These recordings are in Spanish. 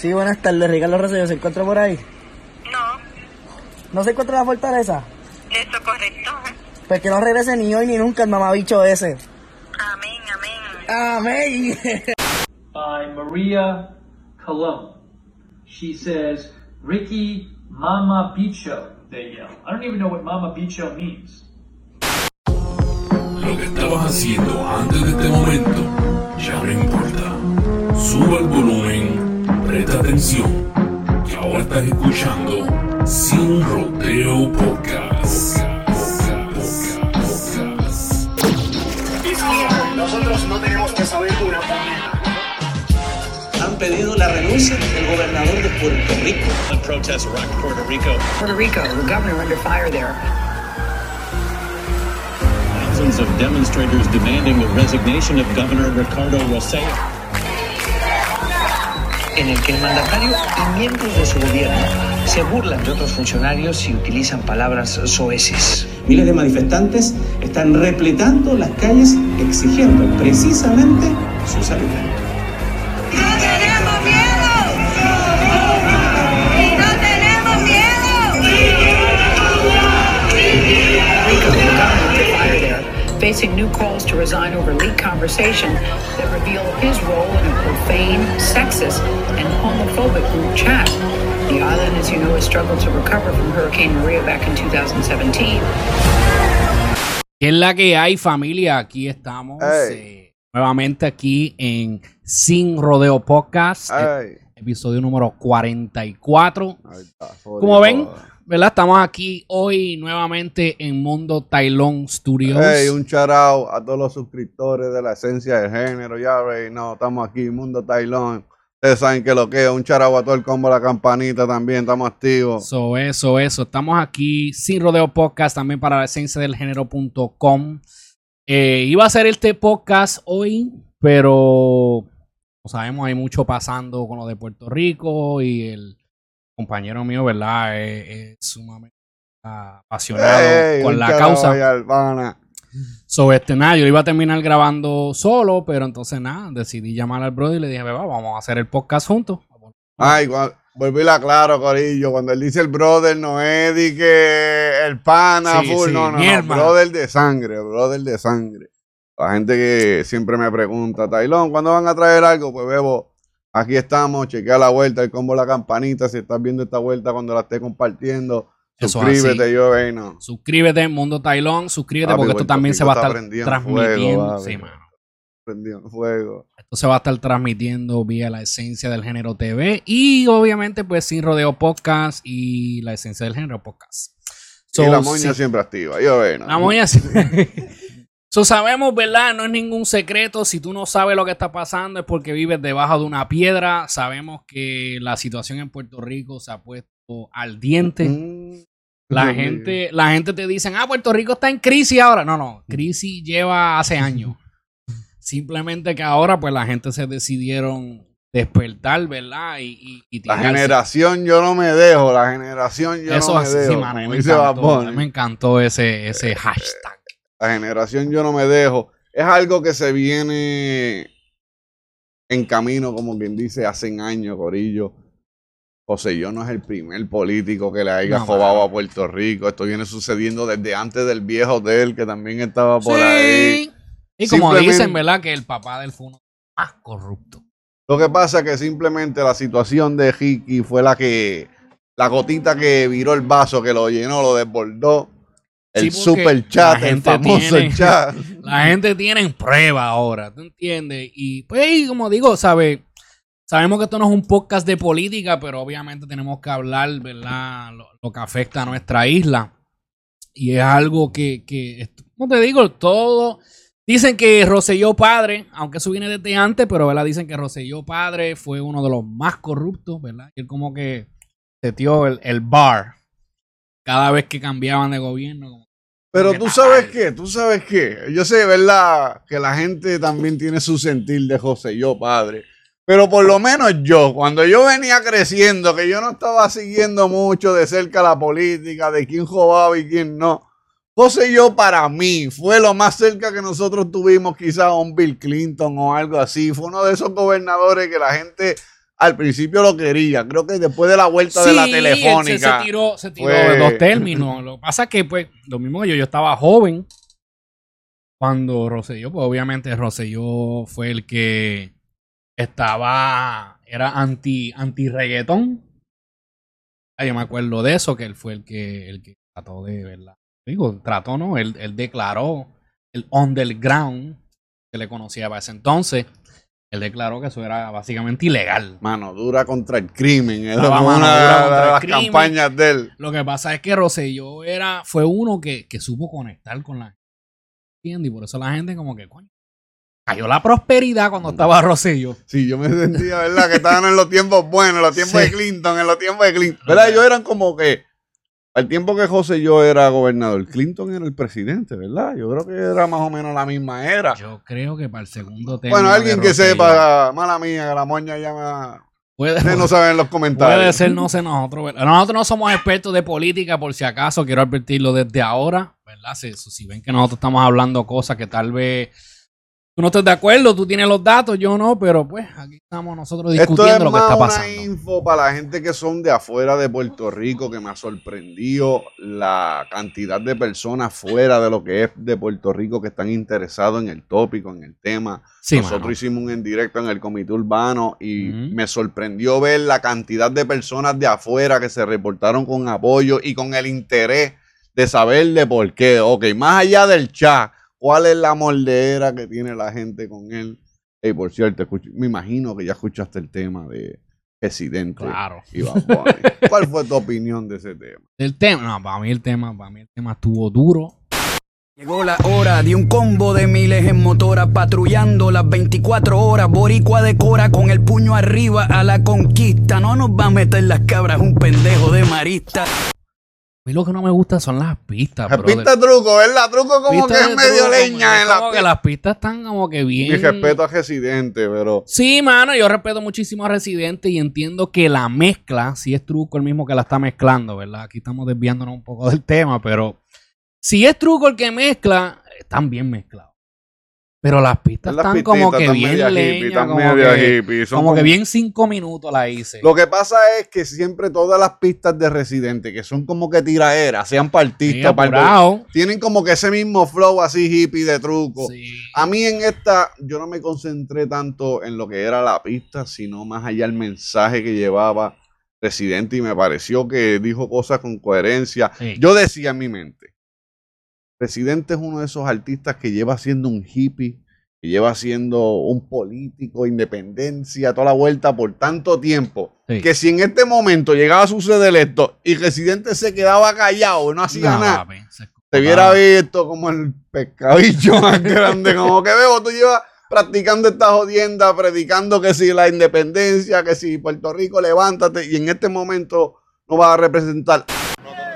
Sí, buenas tardes, Ricardo Rosselló, ¿se encuentra por ahí? No, ¿No se encuentra en la fortaleza? Pues que no regrese ni hoy ni nunca el mamabicho ese. Amén, amén. Amén. by Maria Colon. She says, Ricky Mama Bicho, they yell. I don't even know what Mama Bicho means. Lo que estabas haciendo antes de este momento ya no importa. Sube el volumen, presta atención, que ahora estás escuchando Sin Rodeo Podcast. Nosotros no tenemos que saber una puñeta. han pedido la renuncia del gobernador de Puerto Rico. protests rock Puerto Rico. Puerto Rico, the governor under fire there. Thousands of demonstrators demanding the resignation of Governor Ricardo Rossello. en el que el mandatario y miembros de su gobierno se burlan de otros funcionarios y utilizan palabras soeces. Miles de manifestantes están repletando las calles exigiendo precisamente su salida. Facing new calls to resign over leaked conversation that reveal his role in a profane, sexist, and homophobic group chat. The island, as you know, has struggled to recover from Hurricane Maria back in 2017. ¿Qué es la que hay, familia? Aquí estamos Ey. eh, nuevamente aquí en Sin Rodeo Podcast, Ay, eh, episodio número 44. ahí está, Como ven, ¿verdad? Estamos aquí hoy nuevamente en Mundo Tailón Studios. Hey, un out a todos los suscriptores de la esencia del género. Ya veis, no, estamos aquí, Mundo Tailón. Ustedes saben que lo que es. Un out a todo el combo La Campanita también, estamos activos. Eso, eso, eso. Estamos aquí sin rodeo podcast también para la esencia del género.com. Eh, iba a hacer este podcast hoy, pero como sabemos, hay mucho pasando con lo de Puerto Rico y el compañero mío, ¿verdad? Es, es sumamente apasionado Hey, con la causa. ahí al pana. So, este, nada, yo iba a terminar grabando solo, pero entonces nada, decidí llamar al brother y le dije, "Beba, vamos a hacer el podcast juntos. Ay, cua- volví la claro, Corillo. Cuando él dice el brother, no es de que el pana, Sí, full, sí, no, no, no, brother de sangre, brother de sangre. La gente que siempre me pregunta, Tailón, ¿cuándo van a traer algo? Pues bebo, aquí estamos, chequea la vuelta, el combo la campanita, si estás viendo esta vuelta cuando la esté compartiendo, Eso suscríbete, yo ve, no. Suscríbete, Mundo Tailón, suscríbete Papi, porque esto también se va a estar transmitiendo. fuego, sí, mano. Fuego. Esto se va a estar transmitiendo vía la esencia del género TV y obviamente pues sin rodeo podcast y la esencia del género podcast. So, y la moña sí, siempre activa, yo ve, no. la moña sí. So, sabemos, ¿verdad? No es ningún secreto. Si tú no sabes lo que está pasando es porque vives debajo de una piedra. Sabemos que la situación en Puerto Rico se ha puesto al diente. Mm, La Dios gente, la gente te dicen, ah, Puerto Rico está en crisis ahora. No, no, crisis lleva hace años. Simplemente que ahora, pues, la gente se decidieron despertar, ¿verdad? Y, y, y La generación yo no me dejo, la generación yo Eso no me así, dejo. sí, me encantó, me encantó ese, ese hashtag. La generación yo no me dejo. Es algo que se viene en camino, como quien dice, hace años, Corillo. José yo no es el primer político que le haya No, jobado a Puerto Rico. Esto viene sucediendo desde antes del viejo hotel, que también estaba por ahí. Y como dicen, ¿verdad? Que el papá del fue uno más corrupto. Lo que pasa es que simplemente la situación de Ricky fue la que, la gotita que viró el vaso, que lo llenó, lo desbordó. El Sí, super chat, la el famoso tiene- chat. La gente tiene prueba ahora, ¿tú entiendes? Y pues, y como digo, ¿sabes? Sabemos que esto no es un podcast de política, pero obviamente tenemos que hablar, ¿verdad? Lo, lo que afecta a nuestra isla. Y es algo que, que como te digo, todo. Dicen que Roselló Padre, aunque eso viene desde antes, pero ¿verdad? Dicen que Roselló Padre fue uno de los más corruptos, ¿verdad? Y él como que setió el, el bar cada vez que cambiaban de gobierno, Pero tú sabes qué, tú sabes qué. Yo sé, ¿verdad? Que la gente también tiene su sentir de José yo, padre. Pero por lo menos yo, cuando yo venía creciendo, que yo no estaba siguiendo mucho de cerca la política, de quién jugaba y quién no. José yo para mí fue lo más cerca que nosotros tuvimos quizás a un Bill Clinton o algo así. Fue uno de esos gobernadores que la gente al principio lo quería. Creo que después de la vuelta de la telefónica. Se, se tiró, se tiró fue- de dos términos. Lo que pasa es que, pues, lo mismo que yo, yo estaba joven cuando Rosselló, pues obviamente Rosselló fue el que estaba, era anti, anti reggaetón. Ah, yo me acuerdo de eso, que él fue el que, el que trató de, ¿verdad? Digo, trató, ¿no? Él, él declaró el underground, que le conocía para ese entonces. Él declaró que eso era básicamente ilegal. Mano dura contra el crimen. Estaba mano una dura de las crimen. campañas de él. Lo que pasa es que Rosselló era, fue uno que, que supo conectar con la gente. Y por eso la gente como que, coño, cayó la prosperidad cuando estaba Rosselló. Sí, yo me sentía, ¿verdad? Que estaban en los tiempos buenos, en los tiempos Sí. de Clinton, en los tiempos de Clinton. ¿Verdad? Ellos eran como que, al tiempo que José yo era gobernador, Clinton era el presidente, ¿verdad? Yo creo que era más o menos la misma era. Yo creo que para el segundo tema. Bueno, alguien que sepa, mala mía, que la moña llama... Puede, Ustedes no saben en los comentarios. puede ser, no sé, nosotros. ¿verdad? Nosotros no somos expertos de política, por si acaso, quiero advertirlo desde ahora, ¿verdad? Si, si ven que nosotros estamos hablando cosas que tal vez tú no estés de acuerdo, tú tienes los datos, yo no, pero pues aquí estamos nosotros Esto discutiendo es lo que más está una pasando. info para la gente que son de afuera de Puerto Rico, que me ha sorprendido la cantidad de personas fuera de lo que es de Puerto Rico que están interesados en el tópico, en el tema. Sí, Nosotros mano. hicimos un en directo en el comité urbano y me sorprendió ver la cantidad de personas de afuera que se reportaron con apoyo y con el interés de saber de por qué. Ok, más allá del chat, ¿cuál es la moldera que tiene la gente con él? Ey, por cierto, escuch- me imagino que ya escuchaste el tema de Presidente Claro. y. ¿Cuál fue tu opinión de ese tema? El tema, no, para mí el tema, para mí el tema estuvo duro. Llegó la hora de un combo de miles en motora patrullando las 24 horas. Boricua decora con el puño arriba a la conquista. No nos va a meter las cabras un pendejo de marista. A mí lo que no me gusta son las pistas, El brother. pista truco, ¿verdad? Truco como Pistas que es medio truco, leña en la como que las pistas están como que bien. Mi respeto a Residente, pero Sí, mano, yo respeto muchísimo a Residente y entiendo que la mezcla, si es truco el mismo que la está mezclando, ¿verdad? Aquí estamos desviándonos un poco del tema, pero si es truco el que mezcla, están bien mezclados. Pero las pistas Las están como que están bien media hippie, están como, media que, hippie, son como que como- bien cinco minutos la hice. Lo que pasa es que siempre todas las pistas de Residente, que son como que tiraderas, sean partistas, tienen como que ese mismo flow así hippie de truco. Sí. A mí en esta, yo no me concentré tanto en lo que era la pista, sino más allá el mensaje que llevaba Residente y me pareció que dijo cosas con coherencia. Sí. Yo decía en mi mente, Residente es uno de esos artistas que lleva siendo un hippie, que lleva siendo un político, independencia, toda la vuelta por tanto tiempo, Sí. que si en este momento llegaba a suceder esto y Residente se quedaba callado, no hacía No, nada, te hubiera visto como el pescadillo más grande, como que veo, tú llevas practicando esta jodienda, predicando que si la independencia, que si Puerto Rico, levántate, y en este momento no vas a representar.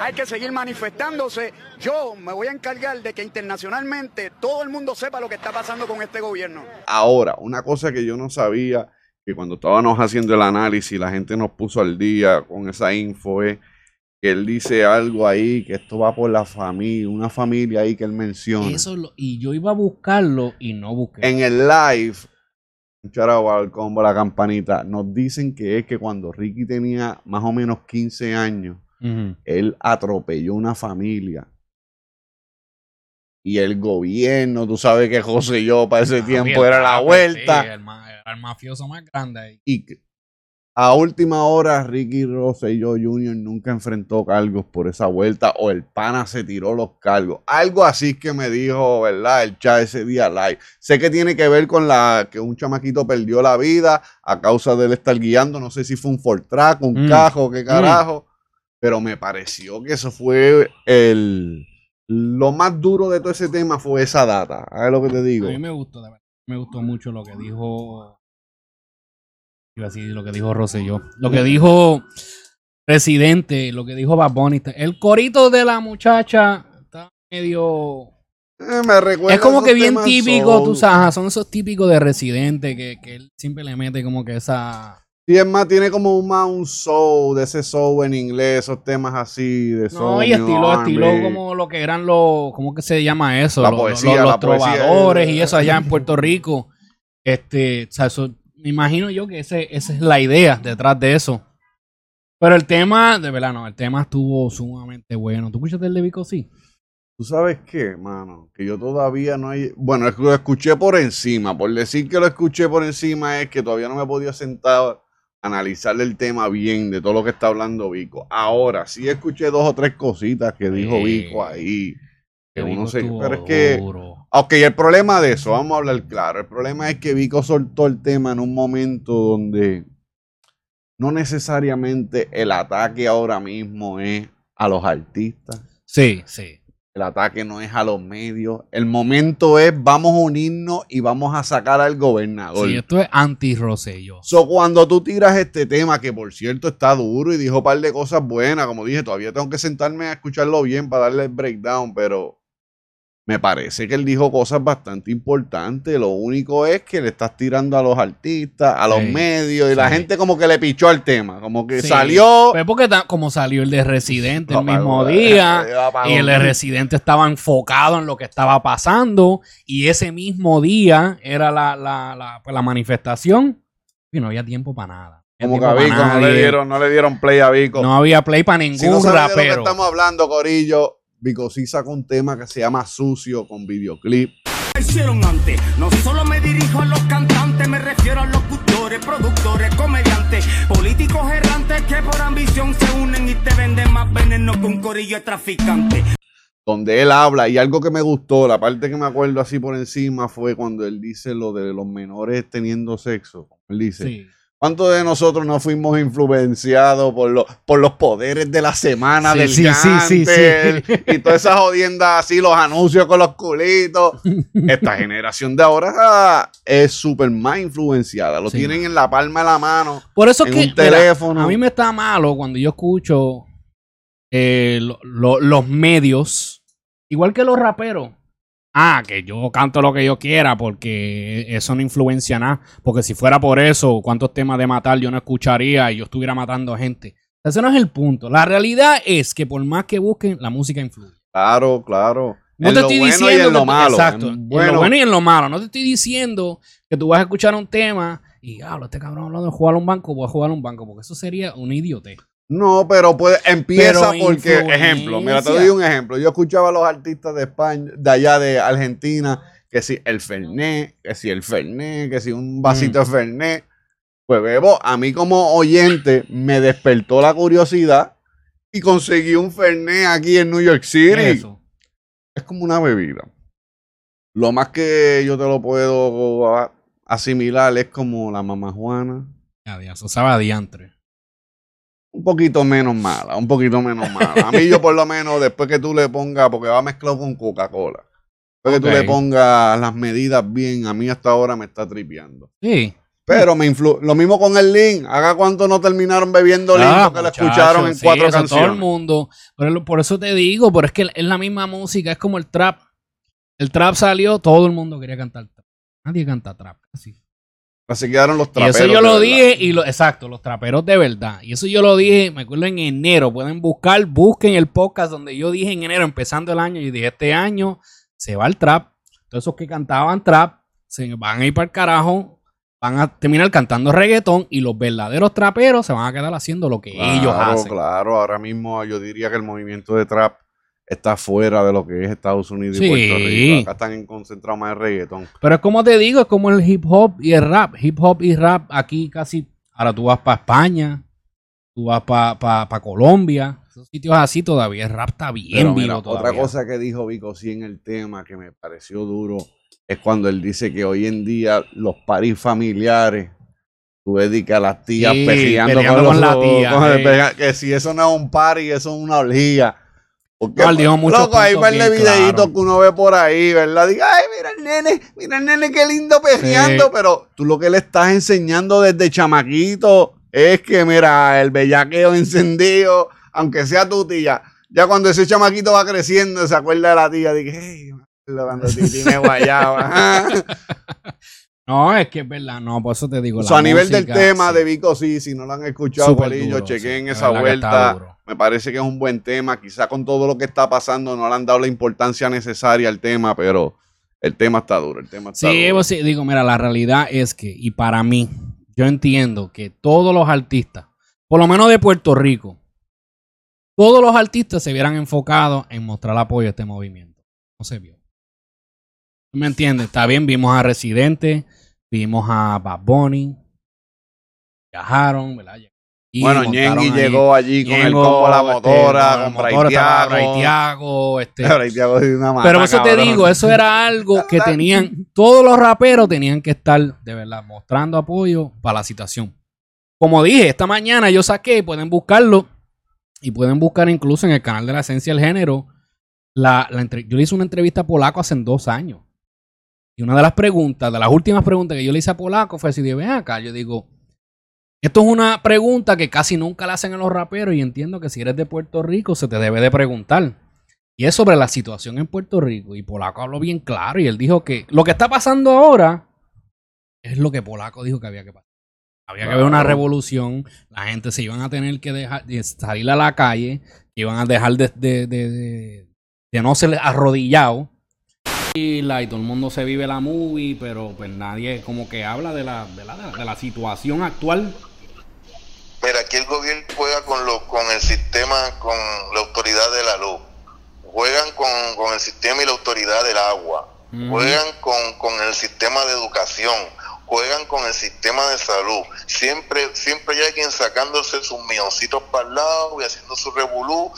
Hay que seguir manifestándose. Yo me voy a encargar de que internacionalmente todo el mundo sepa lo que está pasando con este gobierno. Ahora, una cosa que yo no sabía, que cuando estábamos haciendo el análisis, la gente nos puso al día con esa info, es que él dice algo ahí, que esto va por la familia, una familia ahí que él menciona. Eso lo- y yo iba a buscarlo y no busqué. En el live, al combo, la campanita, nos dicen que es que cuando Ricky tenía más o menos 15 años, Él atropelló una familia. Y el gobierno, tú sabes que José y yo para ese tiempo era la papi, vuelta. sí, el, ma- era el mafioso más grande ahí. Y a última hora, Ricky Rosselló Jr. nunca enfrentó cargos por esa vuelta o el pana se tiró los cargos. Algo así que me dijo, ¿verdad? El chat ese día live. Sé que tiene que ver con la que un chamaquito perdió la vida a causa de él estar guiando. No sé si fue un Fortrack, un Mm. cajo, qué carajo. Pero me pareció que eso fue el. Lo más duro de todo ese tema fue esa data. ¿Sabes lo que te digo? A mí me gustó, verdad. Me gustó mucho lo que dijo. Iba a decir lo que dijo Rosselló. Lo que dijo Residente, lo que dijo Bad Bunny. El corito de la muchacha está medio... Eh, me recuerda Es como que bien típico, tú sabes, son esos típicos de Residente que, que él siempre le mete como que esa... Sí, es más, tiene como un, más un soul, de ese soul en inglés, esos temas así, de soul. No, y estilo, R&B. estilo como lo que eran los, ¿cómo que se llama eso? La Los- poesía, los, los la poesía, trovadores eh. y eso allá en Puerto Rico. Este, o sea, eso, me imagino yo que ese, esa es la idea detrás de eso. Pero el tema, de verdad, no, el tema estuvo sumamente bueno. ¿Tú escuchaste el de Vico? Sí. ¿Tú sabes qué, mano? Que yo todavía no hay... Bueno, es que lo escuché por encima. Por decir que lo escuché por encima es que todavía no me he podido sentar analizar el tema bien de todo lo que está hablando Vico. Ahora, sí escuché dos o tres cositas que dijo. Vico ahí. Que uno se... Pero es que... Ok, el problema de eso, vamos a hablar claro. El problema es que Vico soltó el tema en un momento donde no necesariamente el ataque ahora mismo es a los artistas. Sí, sí. El ataque no es a los medios. El momento es vamos a unirnos y vamos a sacar al gobernador. Sí, esto es anti-Rosello. So, cuando tú tiras este tema, que por cierto está duro y dijo un par de cosas buenas, como dije, todavía tengo que sentarme a escucharlo bien para darle el breakdown, pero me parece que él dijo cosas bastante importantes. Lo único es que le estás tirando a los artistas, a los Sí, medios, y la gente como que le pichó al tema, como que Sí. salió. Pues porque como salió el de Residente el mismo eh, día, eh, apagó. y el de Residente estaba enfocado en lo que estaba pasando, y ese mismo día era la, la, la, pues, la manifestación, y no había tiempo para nada. Como que a Vico no le, dieron, no le dieron play a Vico. No había play para ningún Si no saben de lo que rapero. estamos hablando, Corillo, Sí sacó un tema que se llama Sucio con videoclip. hicieron antes. No solo me dirijo a los cantantes, me refiero a locutores, productores, comediantes, políticos errantes que por ambición se unen y te venden más veneno que un corillo de traficantes. donde él habla y algo que me gustó, la parte que me acuerdo así por encima fue cuando él dice lo de los menores teniendo sexo. Él dice, Sí. ¿Cuántos de nosotros no fuimos influenciados por, los por los poderes de la semana Sí, del sí, sí, sí, Gantel sí. y todas esas jodiendas así, los anuncios con los culitos? Esta generación de ahora ah, es súper más influenciada. Lo tienen en la palma de la mano. Por eso es en que un mira, teléfono. a mí me está malo cuando yo escucho eh, lo- lo- los medios, igual que los raperos. Ah, que yo canto lo que yo quiera porque eso no influencia nada. Porque si fuera por eso, ¿cuántos temas de matar yo no escucharía y yo estuviera matando gente? Ese no es el punto. La realidad es que por más que busquen, la música influye. Claro, claro. No en te lo estoy bueno diciendo y en lo que- malo. Exacto. En En bueno- lo bueno y en lo malo. No te estoy diciendo que tú vas a escuchar un tema y, hablo, este cabrón hablando de jugar a un banco, voy a jugar a un banco, porque eso sería un idiote. No, pero puede, empieza Pero porque, influencia. ejemplo, mira, te doy un ejemplo. Yo escuchaba a los artistas de España, de allá de Argentina, que si el Fernet, que si el Fernet, que si un vasito de Fernet. Pues bebo, a mí como oyente me despertó la curiosidad y conseguí un Fernet aquí en New York City. Eso. Es como una bebida. Lo más que yo te lo puedo asimilar es como la mamá Juana. Ya, ya, eso sabe a diantre. Un poquito menos mala, un poquito menos mala. A mí yo por lo menos después que tú le pongas, porque va mezclado con Coca-Cola, después que tú le pongas las medidas bien, a mí hasta ahora me está tripeando. Sí. Pero me influ lo mismo con el Link. Haga cuánto no terminaron bebiendo Link Ah, porque lo escucharon en sí, cuatro eso canciones. Todo el mundo. Por, por eso te digo, pero es que es la misma música, es como el trap. El trap salió, todo el mundo quería cantar trap. Nadie canta trap, casi. Así quedaron los Y traperos. eso yo lo verdad. dije, y lo, exacto, los traperos de verdad. Y eso yo lo dije, me acuerdo en enero. Pueden buscar, busquen el podcast donde yo dije en enero, empezando el año, y dije, este año se va el trap. Todos esos que cantaban trap se van a ir para el carajo, van a terminar cantando reggaetón, y los verdaderos traperos se van a quedar haciendo lo que ellos hacen. claro. Ahora mismo yo diría que el movimiento de trap está fuera de lo que es Estados Unidos Sí. y Puerto Rico. Acá están concentrados más en reggaetón. Pero es como te digo, es como el hip hop y el rap. Hip hop y rap aquí casi. Ahora tú vas para España, tú vas para Colombia, esos sitios así todavía. El rap está bien mira, otra cosa que dijo Vico sí en el tema que me pareció duro es cuando él dice que hoy en día los paris familiares tú dedicas a las tías Sí, peleando, peleando con, con los- la tía, con que si eso no es un party, eso es una orgía. Porque, No, dijo muchos loco, hay puntos par de videitos claros. que uno ve por ahí, ¿verdad? Diga, ay, mira el nene, mira el nene, qué lindo pejeando, Sí. pero tú lo que le estás enseñando desde chamaquito es que, mira, el bellaqueo encendido, aunque sea tu tía, Ya cuando ese chamaquito va creciendo, se acuerda de la tía. Dije, hey, cuando Titi me guayaba. No, es que es verdad, no, por eso te digo. La a nivel del tema sí. de Vico, sí, si no lo han escuchado, duro, chequen sí, esa vuelta. Me parece que es un buen tema. Quizá con todo lo que está pasando no le han dado la importancia necesaria al tema, pero el tema está duro. El tema está Sí, duro. pues sí, digo, mira, la realidad es que, y para mí, yo entiendo que todos los artistas, por lo menos de Puerto Rico, todos los artistas se vieran enfocados en mostrar apoyo a este movimiento. No se vio. ¿Tú ¿Me entiendes? Está bien, vimos a Residente, vimos a Bad Bunny, viajaron, ¿verdad? Y Bueno, Ñengui llegó allí con el Ñengo, combo La este, Motora, con la con Braithiago. Este, pero eso te digo, eso era algo que tenían, todos los raperos tenían que estar de verdad mostrando apoyo para la situación. Como dije, esta mañana yo saqué, pueden buscarlo y pueden buscar incluso en el canal de la esencia del género. La, yo le hice una entrevista a Polaco hace dos años. Y una de las preguntas, de las últimas preguntas que yo le hice a Polaco fue si de ven acá, yo digo, esto es una pregunta que casi nunca le hacen a los raperos y entiendo que si eres de Puerto Rico se te debe de preguntar. Y es sobre la situación en Puerto Rico. Y Polaco habló bien claro y él dijo que lo que está pasando ahora es lo que Polaco dijo que había que pasar. Había que haber una revolución, la gente se iban a tener que dejar de salir a la calle, iban a dejar de, de, de- de- de no ser arrodillado. Y, todo el mundo se vive la movie, pero pues nadie como que habla de la, de la, de la situación actual. Mira, aquí el gobierno juega con, lo, con el sistema, con la autoridad de la luz. Juegan con, con el sistema y la autoridad del agua. Juegan con, con el sistema de educación. Juegan con el sistema de salud. Siempre, siempre hay alguien sacándose sus milloncitos para el lado y haciendo su revolú.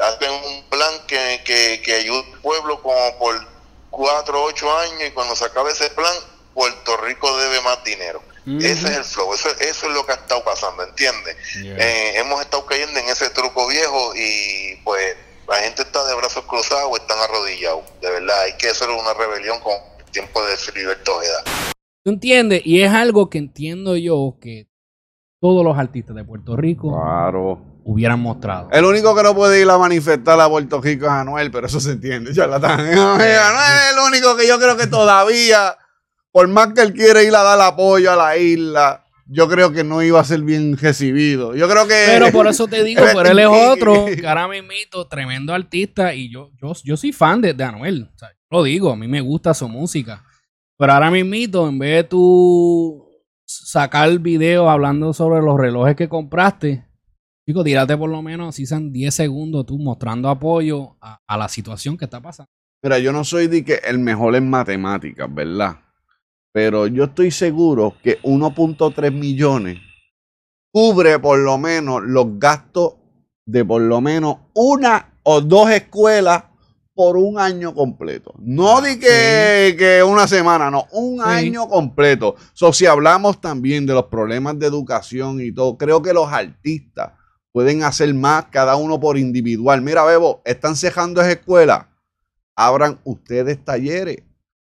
Hacen un plan que, que, que ayude al pueblo como por cuatro o ocho años y cuando se acabe ese plan, Puerto Rico debe más dinero. Ese es el flow, eso, eso es lo que ha estado pasando, ¿entiendes? Eh, hemos estado cayendo en ese truco viejo y pues la gente está de brazos cruzados o están arrodillados. De verdad, hay que hacer una rebelión con el tiempo de Filiberto Ojeda. ¿Tú entiendes? Y es algo que entiendo yo que todos los artistas de Puerto Rico Claro. Hubieran mostrado. El único que no puede ir a manifestar a Puerto Rico es Anuel, pero eso se entiende, charlatán. Anuel es el único que yo creo que todavía, por más que él quiere ir a dar apoyo a la isla, yo creo que no iba a ser bien recibido. Yo creo que. Pero por eso te digo, pero él es otro, que ahora mismito, tremendo artista, y yo, yo, yo soy fan de, de Anuel. O sea, yo lo digo, a mí me gusta su música. Pero ahora mismito, en vez de tú sacar videos hablando sobre los relojes que compraste, chico, tírate por lo menos, si sean 10 segundos tú mostrando apoyo a, a la situación que está pasando. Mira, yo no soy de que el mejor en matemáticas, ¿verdad? Pero yo estoy seguro que 1.3 millones cubre por lo menos los gastos de por lo menos una o dos escuelas por un año completo. No di que, que una semana, no, un año completo. So, si hablamos también de los problemas de educación y todo, creo que los artistas pueden hacer más, cada uno por individual. Mira, Bebo, están cejando esa escuela. Abran ustedes talleres.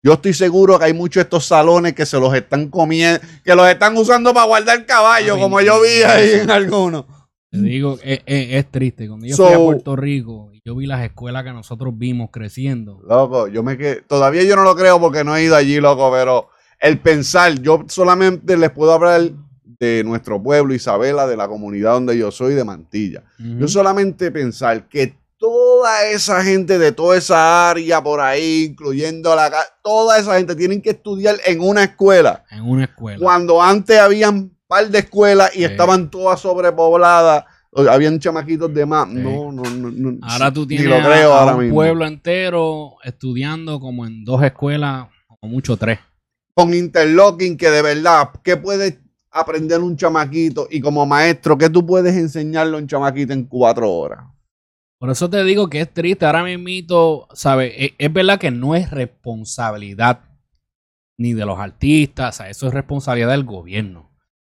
Yo estoy seguro que hay muchos de estos salones que se los están comiendo, que los están usando para guardar caballo, Ay, como yo vi ahí en algunos. Te digo, es, es- es triste. Cuando yo So- fui a Puerto Rico y yo vi las escuelas que nosotros vimos creciendo, Loco, yo me quedé. Todavía yo no lo creo porque no he ido allí, loco, pero el pensar, yo solamente les puedo hablar de nuestro pueblo, Isabela, de la comunidad donde yo soy, de Mantilla. Yo solamente pensar que toda esa gente de toda esa área por ahí, incluyendo la toda esa gente tienen que estudiar en una escuela. en una escuela. Cuando antes habían par de escuelas y estaban todas sobrepobladas, habían chamaquitos de más. No, no, no, no. Ahora tú tienes lo a- creo a ahora un mismo. pueblo entero estudiando como en dos escuelas, o mucho tres. con interlocking que de verdad, ¿qué puede aprender un chamaquito? Y como maestro, ¿qué tú puedes enseñarle a un chamaquito en cuatro horas? Por eso te digo que es triste. Ahora mismito, ¿sabes? Es, es verdad que no es responsabilidad ni de los artistas, eso es responsabilidad del gobierno.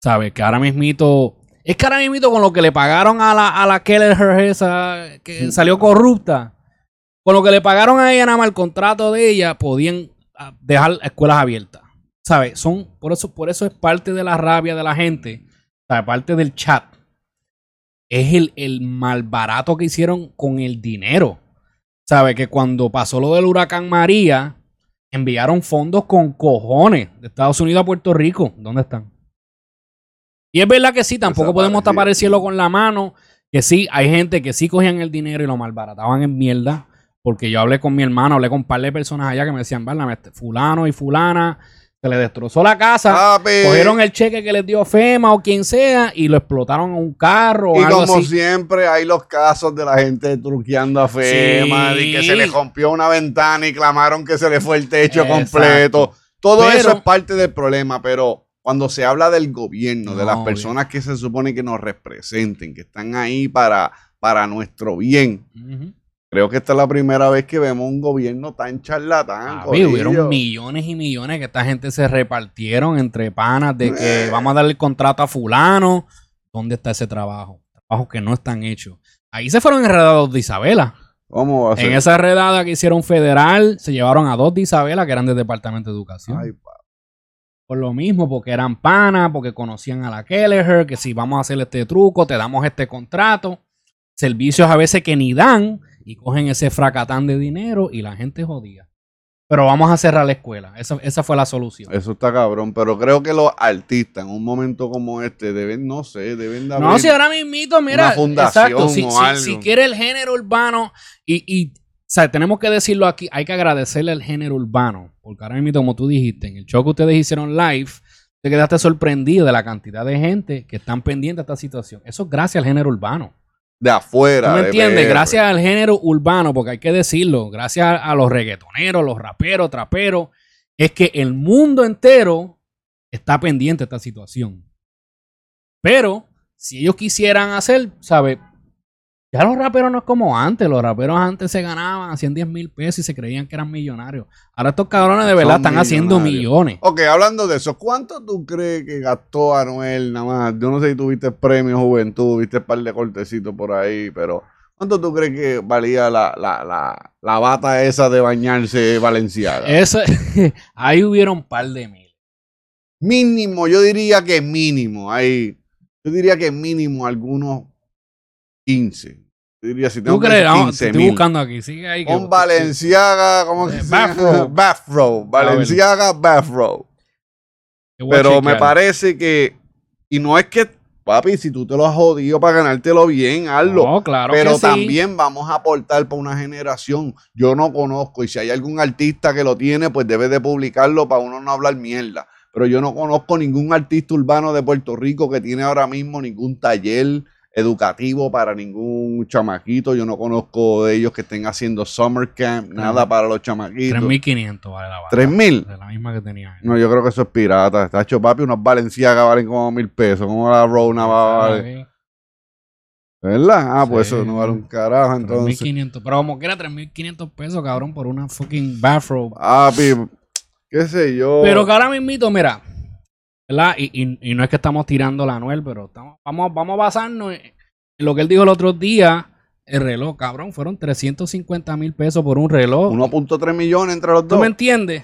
¿Sabes? Que ahora mismito... Es que ahora mismito con lo que le pagaron a la, a la Keller esa que salió corrupta, con lo que le pagaron a ella nada más el contrato de ella, podían ah, dejar escuelas abiertas. ¿Sabes? Son, por eso, por eso es parte de la rabia de la gente, ¿sabes? Parte del chat. es el, el malbarato que hicieron con el dinero. ¿Sabe? Que cuando pasó lo del huracán María, enviaron fondos con cojones de Estados Unidos a Puerto Rico. ¿Dónde están? Y es verdad que sí, tampoco podemos tapar el cielo con la mano. Que sí, hay gente que sí cogían el dinero y lo malbarataban en mierda. Porque yo hablé con mi hermano, hablé con un par de personas allá que me decían, "Válame, este fulano y fulana, se le destrozó la casa, Papi. cogieron el cheque que les dio FEMA o quien sea y lo explotaron en un carro o Y algo como así. siempre, hay los casos de la gente truqueando a FEMA, Sí. y que se le rompió una ventana y clamaron que se le fue el techo Exacto. completo. Todo Pero- eso es parte del problema, pero cuando se habla del gobierno, de las bien. personas que se supone que nos representen, que están ahí para, para nuestro bien, Ujú. Creo que esta es la primera vez que vemos un gobierno tan charlatán. Papi, hubieron millones y millones que esta gente se repartieron entre panas de que vamos a darle el contrato a fulano. ¿Dónde está ese trabajo? Trabajos que no están hechos. Ahí se fueron enredados de Isabela. ¿Cómo va a ser? En esa redada que hicieron federal, se llevaron a dos de Isabela que eran del Departamento de Educación. Ay, Por lo mismo, porque eran panas, porque conocían a la Kelleher, que si vamos a hacer este truco, te damos este contrato. Servicios a veces que ni dan y cogen ese fracatán de dinero y la gente jodía. Pero vamos a cerrar la escuela. Esa, esa fue la solución. Eso está cabrón, pero creo que los artistas en un momento como este deben, no sé, deben de No, si ahora mismito, mira, una fundación exacto, si, o si- algo. si quiere el género urbano y, y, o sea, tenemos que decirlo aquí, hay que agradecerle al género urbano, porque ahora mismo, como tú dijiste, en el show que ustedes hicieron live, te quedaste sorprendido de la cantidad de gente que están pendientes de esta situación. Eso es gracias al género urbano. De afuera. ¿Tú me de entiendes? PR. Gracias al género urbano, porque hay que decirlo, gracias a, a los reggaetoneros, los raperos, traperos, es que el mundo entero está pendiente de esta situación. Pero, si ellos quisieran hacer, ¿sabes? Ya los raperos no es como antes. Los raperos antes se ganaban, hacían 10 mil pesos y se creían que eran millonarios. Ahora estos cabrones de verdad Son están haciendo millones. Ok, hablando de eso, ¿cuánto tú crees que gastó Anuel nada más? Yo no sé si tuviste premio Juventud, viste un par de cortecitos por ahí, pero ¿cuánto tú crees que valía la, la, la, la bata esa de bañarse Valenciaga? Eso, ahí hubieron un par de mil. Mínimo, yo diría que mínimo, ahí, yo diría que mínimo algunos 15. Yo diría si tengo ¿Tú crees? decir Vamos, 15 estoy buscando aquí. Sigue ahí. que- Con Valenciaga, ¿cómo Eh, se llama? Bathrobe. Bathrobe. Valenciaga Bathrobe. Te voy a Pero me parece que. Y no es que, papi, si tú te lo has jodido para ganártelo bien, hazlo. No, claro Pero que sí. también vamos a aportar para una generación. Yo no conozco. Y si hay algún artista que lo tiene, pues debe de publicarlo para uno no hablar mierda. Pero yo no conozco ningún artista urbano de Puerto Rico que tiene ahora mismo ningún taller educativo para ningún chamaquito. Yo no conozco de ellos que estén haciendo summer camp, nada para los chamaquitos. 3.500 vale la bata. ¿3.000? De la misma que tenía. No, yo creo que eso es pirata. Está hecho papi, unos Valenciaga valen como mil pesos. ¿Cómo la Rona va a valer? ¿Verdad? Ah, pues eso no vale un carajo entonces. 3.500. Pero como que era 3.500 pesos, cabrón, por una fucking bathrobe. Papi, qué sé yo. Pero que ahora mismito, mira, ¿verdad? Y, y- y no es que estamos tirando la Anuel, pero estamos, vamos, vamos a basarnos en lo que él dijo el otro día. El reloj, cabrón, fueron 350 mil pesos por un reloj. 1.3 millones entre los ¿Tú dos. me entiendes?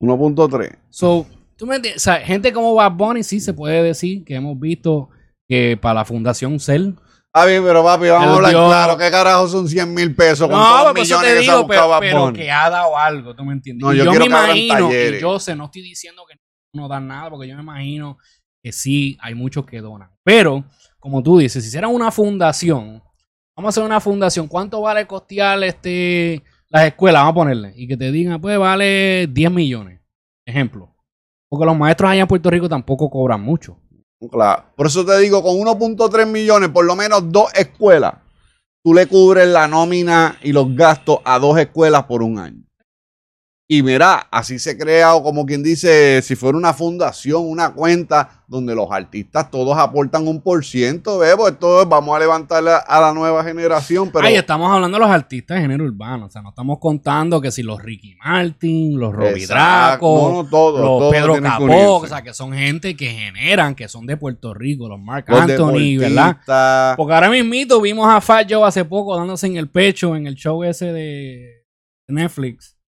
1.3. So, ¿tú me entiendes? O sea, gente como Bad Bunny sí se puede decir que hemos visto que para la Fundación Cell. Ah, bien, pero papi, vamos a hablar dio- claro. ¿Qué carajo son 100 mil pesos con No, todos los millones te que se ha digo, pero, pero que ha dado algo, ¿tú me entiendes? No, Y yo me imagino, y yo sé, no estoy diciendo que no dan nada, porque yo me imagino que sí, hay muchos que donan. Pero, como tú dices, si hicieran una fundación, vamos a hacer una fundación, ¿cuánto vale costear este las escuelas? Vamos a ponerle. Y que te digan, pues vale 10 millones. Ejemplo. Porque los maestros allá en Puerto Rico tampoco cobran mucho. Claro. Por eso te digo, con 1.3 millones, por lo menos dos escuelas, tú le cubres la nómina y los gastos a dos escuelas por un año. Y mira, así se crea, o como quien dice, si fuera una fundación, una cuenta donde los artistas todos aportan un por ciento, ¿ves? Pues todo vamos a levantar a, a la nueva generación, pero Ahí estamos hablando de los artistas de género urbano. O sea, no estamos contando que si los Ricky Martin, los Robbie. Draco, No, no, todos, los todos Pedro Capó, o sea, que son gente que generan, que son de Puerto Rico, los Mark los Anthony, ¿verdad? Porque ahora mismito vimos a Fat Joe hace poco dándose en el pecho en el show ese de Netflix.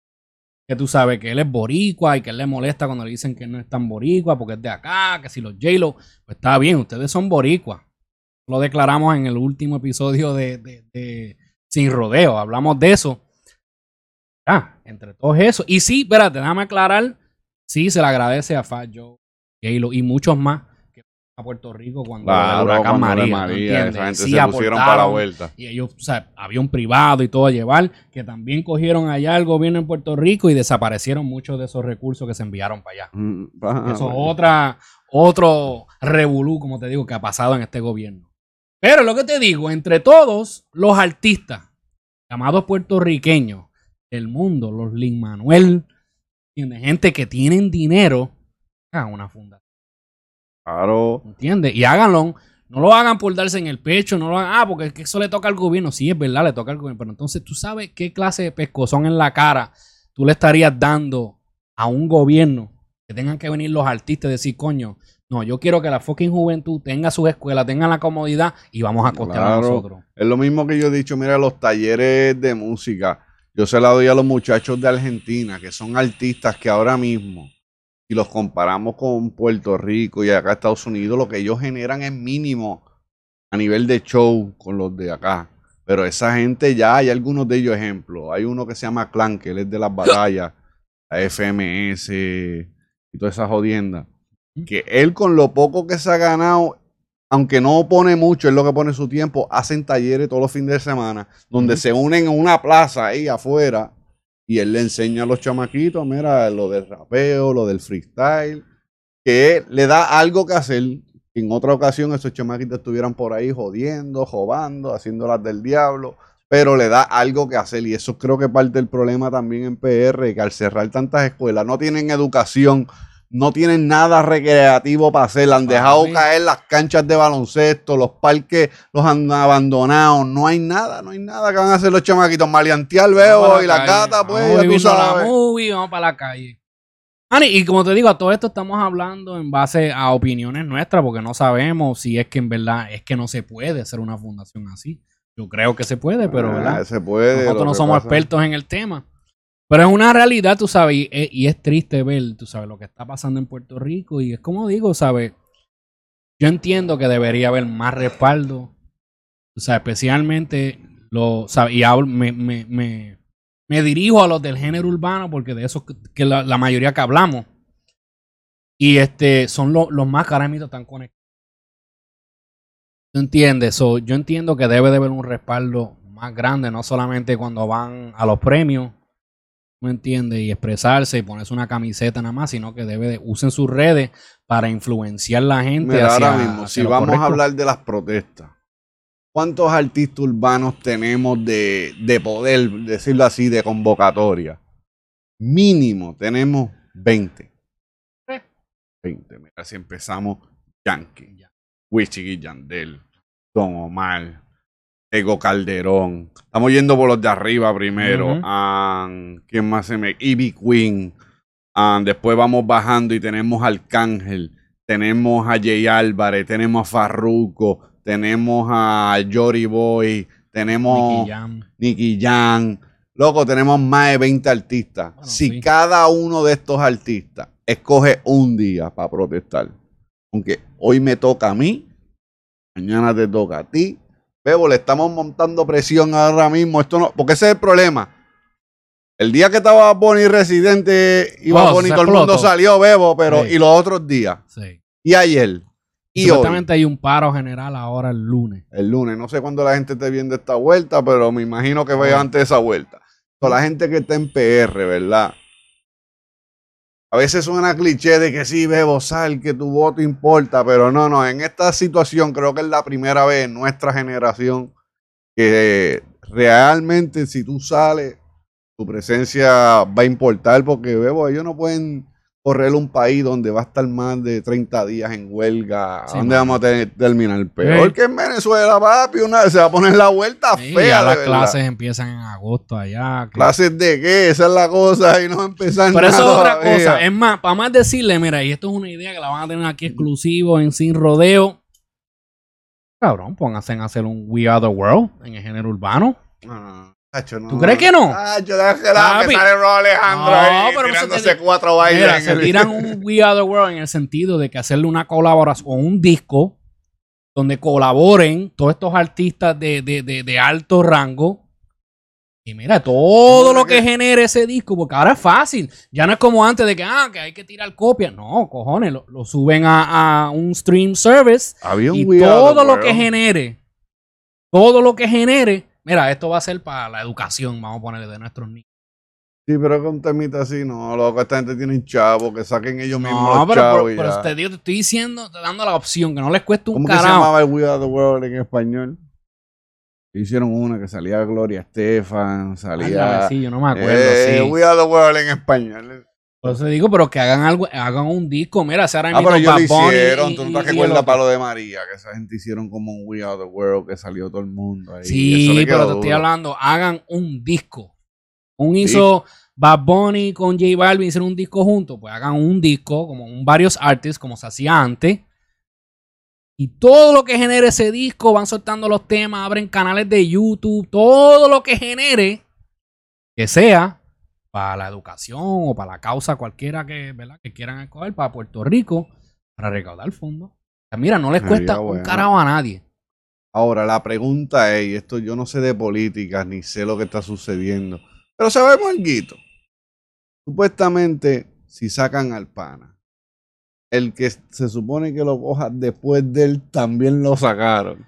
Que tú sabes que él es boricua y que él le molesta cuando le dicen que no es tan boricua porque es de acá, que si los J-Lo, pues está bien, ustedes son boricuas. Lo declaramos en el último episodio de, de- Sin Rodeo. Hablamos de eso. Ah, entre todos eso. Y sí, espérate, déjame aclarar. Sí, se le agradece a Fat Joe, J-Lo y muchos más a Puerto Rico cuando Claro, el huracán María. de ¿me María, esa gente Sí se pusieron para la vuelta. Y ellos, o sea, había un privado y todo a llevar, que también cogieron allá el gobierno en Puerto Rico y desaparecieron muchos de esos recursos que se enviaron para allá. Mm, ah, Eso es otra, otro revolú, como te digo, que ha pasado en este gobierno. Pero lo que te digo, entre todos los artistas llamados puertorriqueños del mundo, los Lin Manuel, ¿entiendes? gente que tienen dinero, hagan una fundación. Claro. ¿Entiendes? Y háganlo. No lo hagan por darse en el pecho, no lo hagan, ah, porque es que eso le toca al gobierno. Sí, es verdad, le toca al gobierno. Pero entonces, ¿tú sabes qué clase de pescozón en la cara tú le estarías dando a un gobierno que tengan que venir los artistas y decir, coño, no, yo quiero que la fucking juventud tenga sus escuelas, tenga la comodidad y vamos a costear a nosotros. Es lo mismo que yo he dicho, mira, los talleres de música. Yo se la doy a los muchachos de Argentina, que son artistas que ahora mismo, si los comparamos con Puerto Rico y acá Estados Unidos, lo que ellos generan es mínimo a nivel de show con los de acá. Pero esa gente ya, hay algunos de ellos ejemplos. Hay uno que se llama Clan, que él es de las batallas, la FMS y todas esas jodiendas. Que él con lo poco que se ha ganado, aunque no pone mucho, es lo que pone su tiempo, hacen talleres todos los fines de semana, donde se unen en una plaza ahí afuera y él le enseña a los chamaquitos, mira, lo del rapeo, lo del freestyle, que le da algo que hacer. En otra ocasión esos chamaquitos estuvieran por ahí jodiendo, jobando, haciendo las del diablo, pero le da algo que hacer y eso creo que parte del problema también en PR, que al cerrar tantas escuelas no tienen educación, no tienen nada recreativo para hacer, han dejado Papi. caer las canchas de baloncesto, los parques los han abandonado, no hay nada, no hay nada que van a hacer los chamaquitos, maleantear veo y la calle, cata pues, vamos ya tú viviendo la sabes. movie, vamos para la calle. Ani, y como te digo, a todo esto estamos hablando en base a opiniones nuestras, porque no sabemos si es que en verdad es que no se puede hacer una fundación así. Yo creo que se puede, pero Ah, ¿verdad? se puede, Nosotros no somos pasa- expertos en el tema. Pero es una realidad, tú sabes, y, e, y es triste ver, tú sabes, lo que está pasando en Puerto Rico. Y es como digo, ¿sabes? Yo entiendo que debería haber más respaldo. O sea, especialmente, lo, ¿sabes? y hablo- me, me, me, dirijo a los del género urbano, porque de eso que, la, mayoría que hablamos. Y este son lo- los más que ahora mismo están conectados. ¿Tú entiendes? So, yo entiendo que debe de haber un respaldo más grande, no solamente cuando van a los premios, ¿me entiendes? Y expresarse y ponerse una camiseta nada más, sino que debe de usen sus redes para influenciar la gente. Mira, hacia- ahora mismo, hacia si vamos correcto. a hablar de las protestas, ¿cuántos artistas urbanos tenemos de, de poder, decirlo así, de convocatoria? Mínimo, tenemos 20. 20. Mira, si empezamos, Yankee, Wichig y Yandel, Don Omar, Ego Calderón. Estamos yendo por los de arriba primero. ¿Quién más se me...? Ivy Queen. Después vamos bajando y tenemos a Arcángel, tenemos a Jay Álvarez, tenemos a Farruko, tenemos a Jory Boy, tenemos Nicky Jam. Loco, tenemos más de 20 artistas. si sí. cada uno de estos artistas escoge un día para protestar, aunque hoy me toca a mí, mañana te toca a ti, Bebo, le estamos montando presión ahora mismo. Esto no, porque ese es el problema. El día que estaba Bonnie residente y Oh, Bonnie todo el mundo salió, Bebo, pero Sí. y los otros días. Sí. Y ayer. Y hoy. Supuestamente hay un paro general ahora el lunes. El lunes. No sé cuándo la gente esté viendo esta vuelta, pero me imagino que vaya antes de esa vuelta. So, la gente que está en PR, ¿verdad? A veces suena cliché de que sí, Bebo, sal, que tu voto importa, pero no, no. En esta situación creo que es la primera vez en nuestra generación que realmente si tú sales, tu presencia va a importar porque, Bebo, ellos no pueden correr un país donde va a estar más de 30 días en huelga. Sí, ¿Dónde vamos a tener- terminar? Peor Sí. que en Venezuela, papi. Una, se va a poner la vuelta Sí, fea. ya las verdad. clases empiezan en agosto allá. ¿Clases de qué? Esa es la cosa y no empezar Pero eso es otra todavía. cosa. Es más, para más decirle, mira, y esto es una idea que la van a tener aquí exclusivo en Sin Rodeo. Cabrón, pónganse a hacer un We Are the World en el género urbano. No, No. ¿Tú crees que no? Que sale Alejandro No, ahí pero te tirándose di- cuatro bailes. Mira, se el- tiran un We Are the World en el sentido de que hacerle una colaboración o un disco donde colaboren todos estos artistas de, de- de- de alto rango. Y mira, todo lo que genere ese disco, porque ahora es fácil. Ya no es como antes de que, ah, que hay que tirar copias. No, cojones, lo, lo suben a, a un stream service. Había un y We todo lo que genere, todo lo que genere, mira, esto va a ser para la educación, vamos a ponerle de nuestros niños. Sí, pero con temita así, no, loco, esta gente tiene chavo, que saquen ellos mismos No, los pero, chavos pero- y pero ya. te, digo, te estoy diciendo, te dando la opción, que no les cueste un ¿Cómo que se carajo. llamaba el We Are the World en español? Hicieron una que salía Gloria Estefan, salía... Ándale, sí, yo no me acuerdo, Eh, sí. We Are the World en español. Por eso digo, pero que hagan algo, hagan un disco. Mira, se ahora Ah, mismo pero ellos Bad lo Bunny hicieron, y- tú no y- te y el recuerdas otro. para lo de María, que esa gente hicieron como un We Are the World, que salió todo el mundo ahí. Sí, Eso le pero te estoy duro. hablando, hagan un disco. Un hizo Bad Bunny con J Balvin, hicieron un disco juntos, pues hagan un disco, como un varios artists, como se hacía antes. Y todo lo que genere ese disco, van soltando los temas, abren canales de YouTube, todo lo que genere, que sea para la educación o para la causa cualquiera que, ¿verdad? que quieran escoger para Puerto Rico, para recaudar fondos. O sea, mira, no les Sería cuesta un carajo a nadie. Ahora, la pregunta es, y esto yo no sé de política, ni sé lo que está sucediendo, pero sabemos algo. Supuestamente, si sacan al pana, el que se supone que lo coja después de él, también lo sacaron.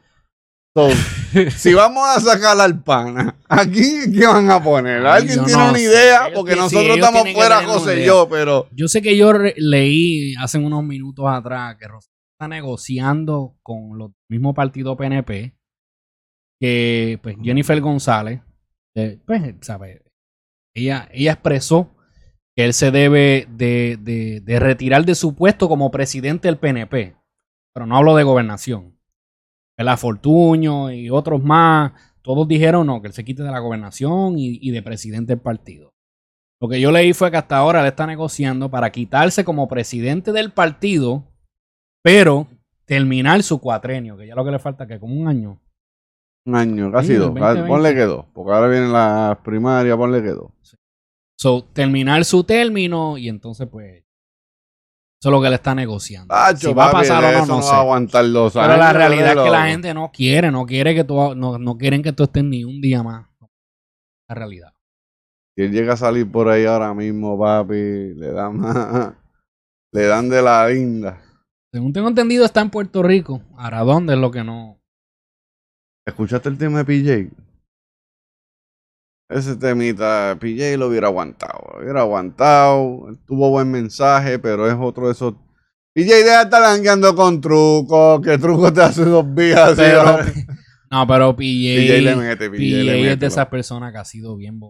So, si vamos a sacar al pana, aquí ¿qué van a poner? ¿Alguien tiene no una sé. idea? Porque sí, nosotros estamos fuera, José y yo, pero Yo sé que yo leí hace unos minutos atrás que Rosario está negociando con los mismos partidos PNP que pues Jennifer González, eh, pues, sabe, ella, ella expresó que él se debe de, de- de retirar de su puesto como presidente del PNP, pero no hablo de gobernación. La Fortuño y otros más, todos dijeron no, que él se quite de la gobernación y, y de presidente del partido. Lo que yo leí fue que hasta ahora él está negociando para quitarse como presidente del partido, pero terminar su cuatrenio, que ya lo que le falta que como un año. un año, casi dos. 2020. Ponle que dos, porque ahora vienen las primarias, ponle que dos. So, terminar su término y entonces pues eso es lo que él está negociando. Si va a pasar o no, no no sé. va a aguantar dos Pero años, la realidad es que la gente no quiere, no quiere que tú, no, no quieren que tú estés ni un día más. La realidad. Si él llega a salir por ahí ahora mismo, papi, le dan más, le dan de la linda. Según tengo entendido, está en Puerto Rico. Ahora, ¿dónde es lo que no? ¿Escuchaste el tema de PJ? Ese temita, PJ lo hubiera aguantado, lo hubiera aguantado, tuvo buen mensaje, pero es otro de esos... PJ deja de estar langueando con trucos, que truco te hace dos vías. Pero- No, pero PJ, PJ le mete, PJ le PJ es mete, de lo- esas personas que ha sido bien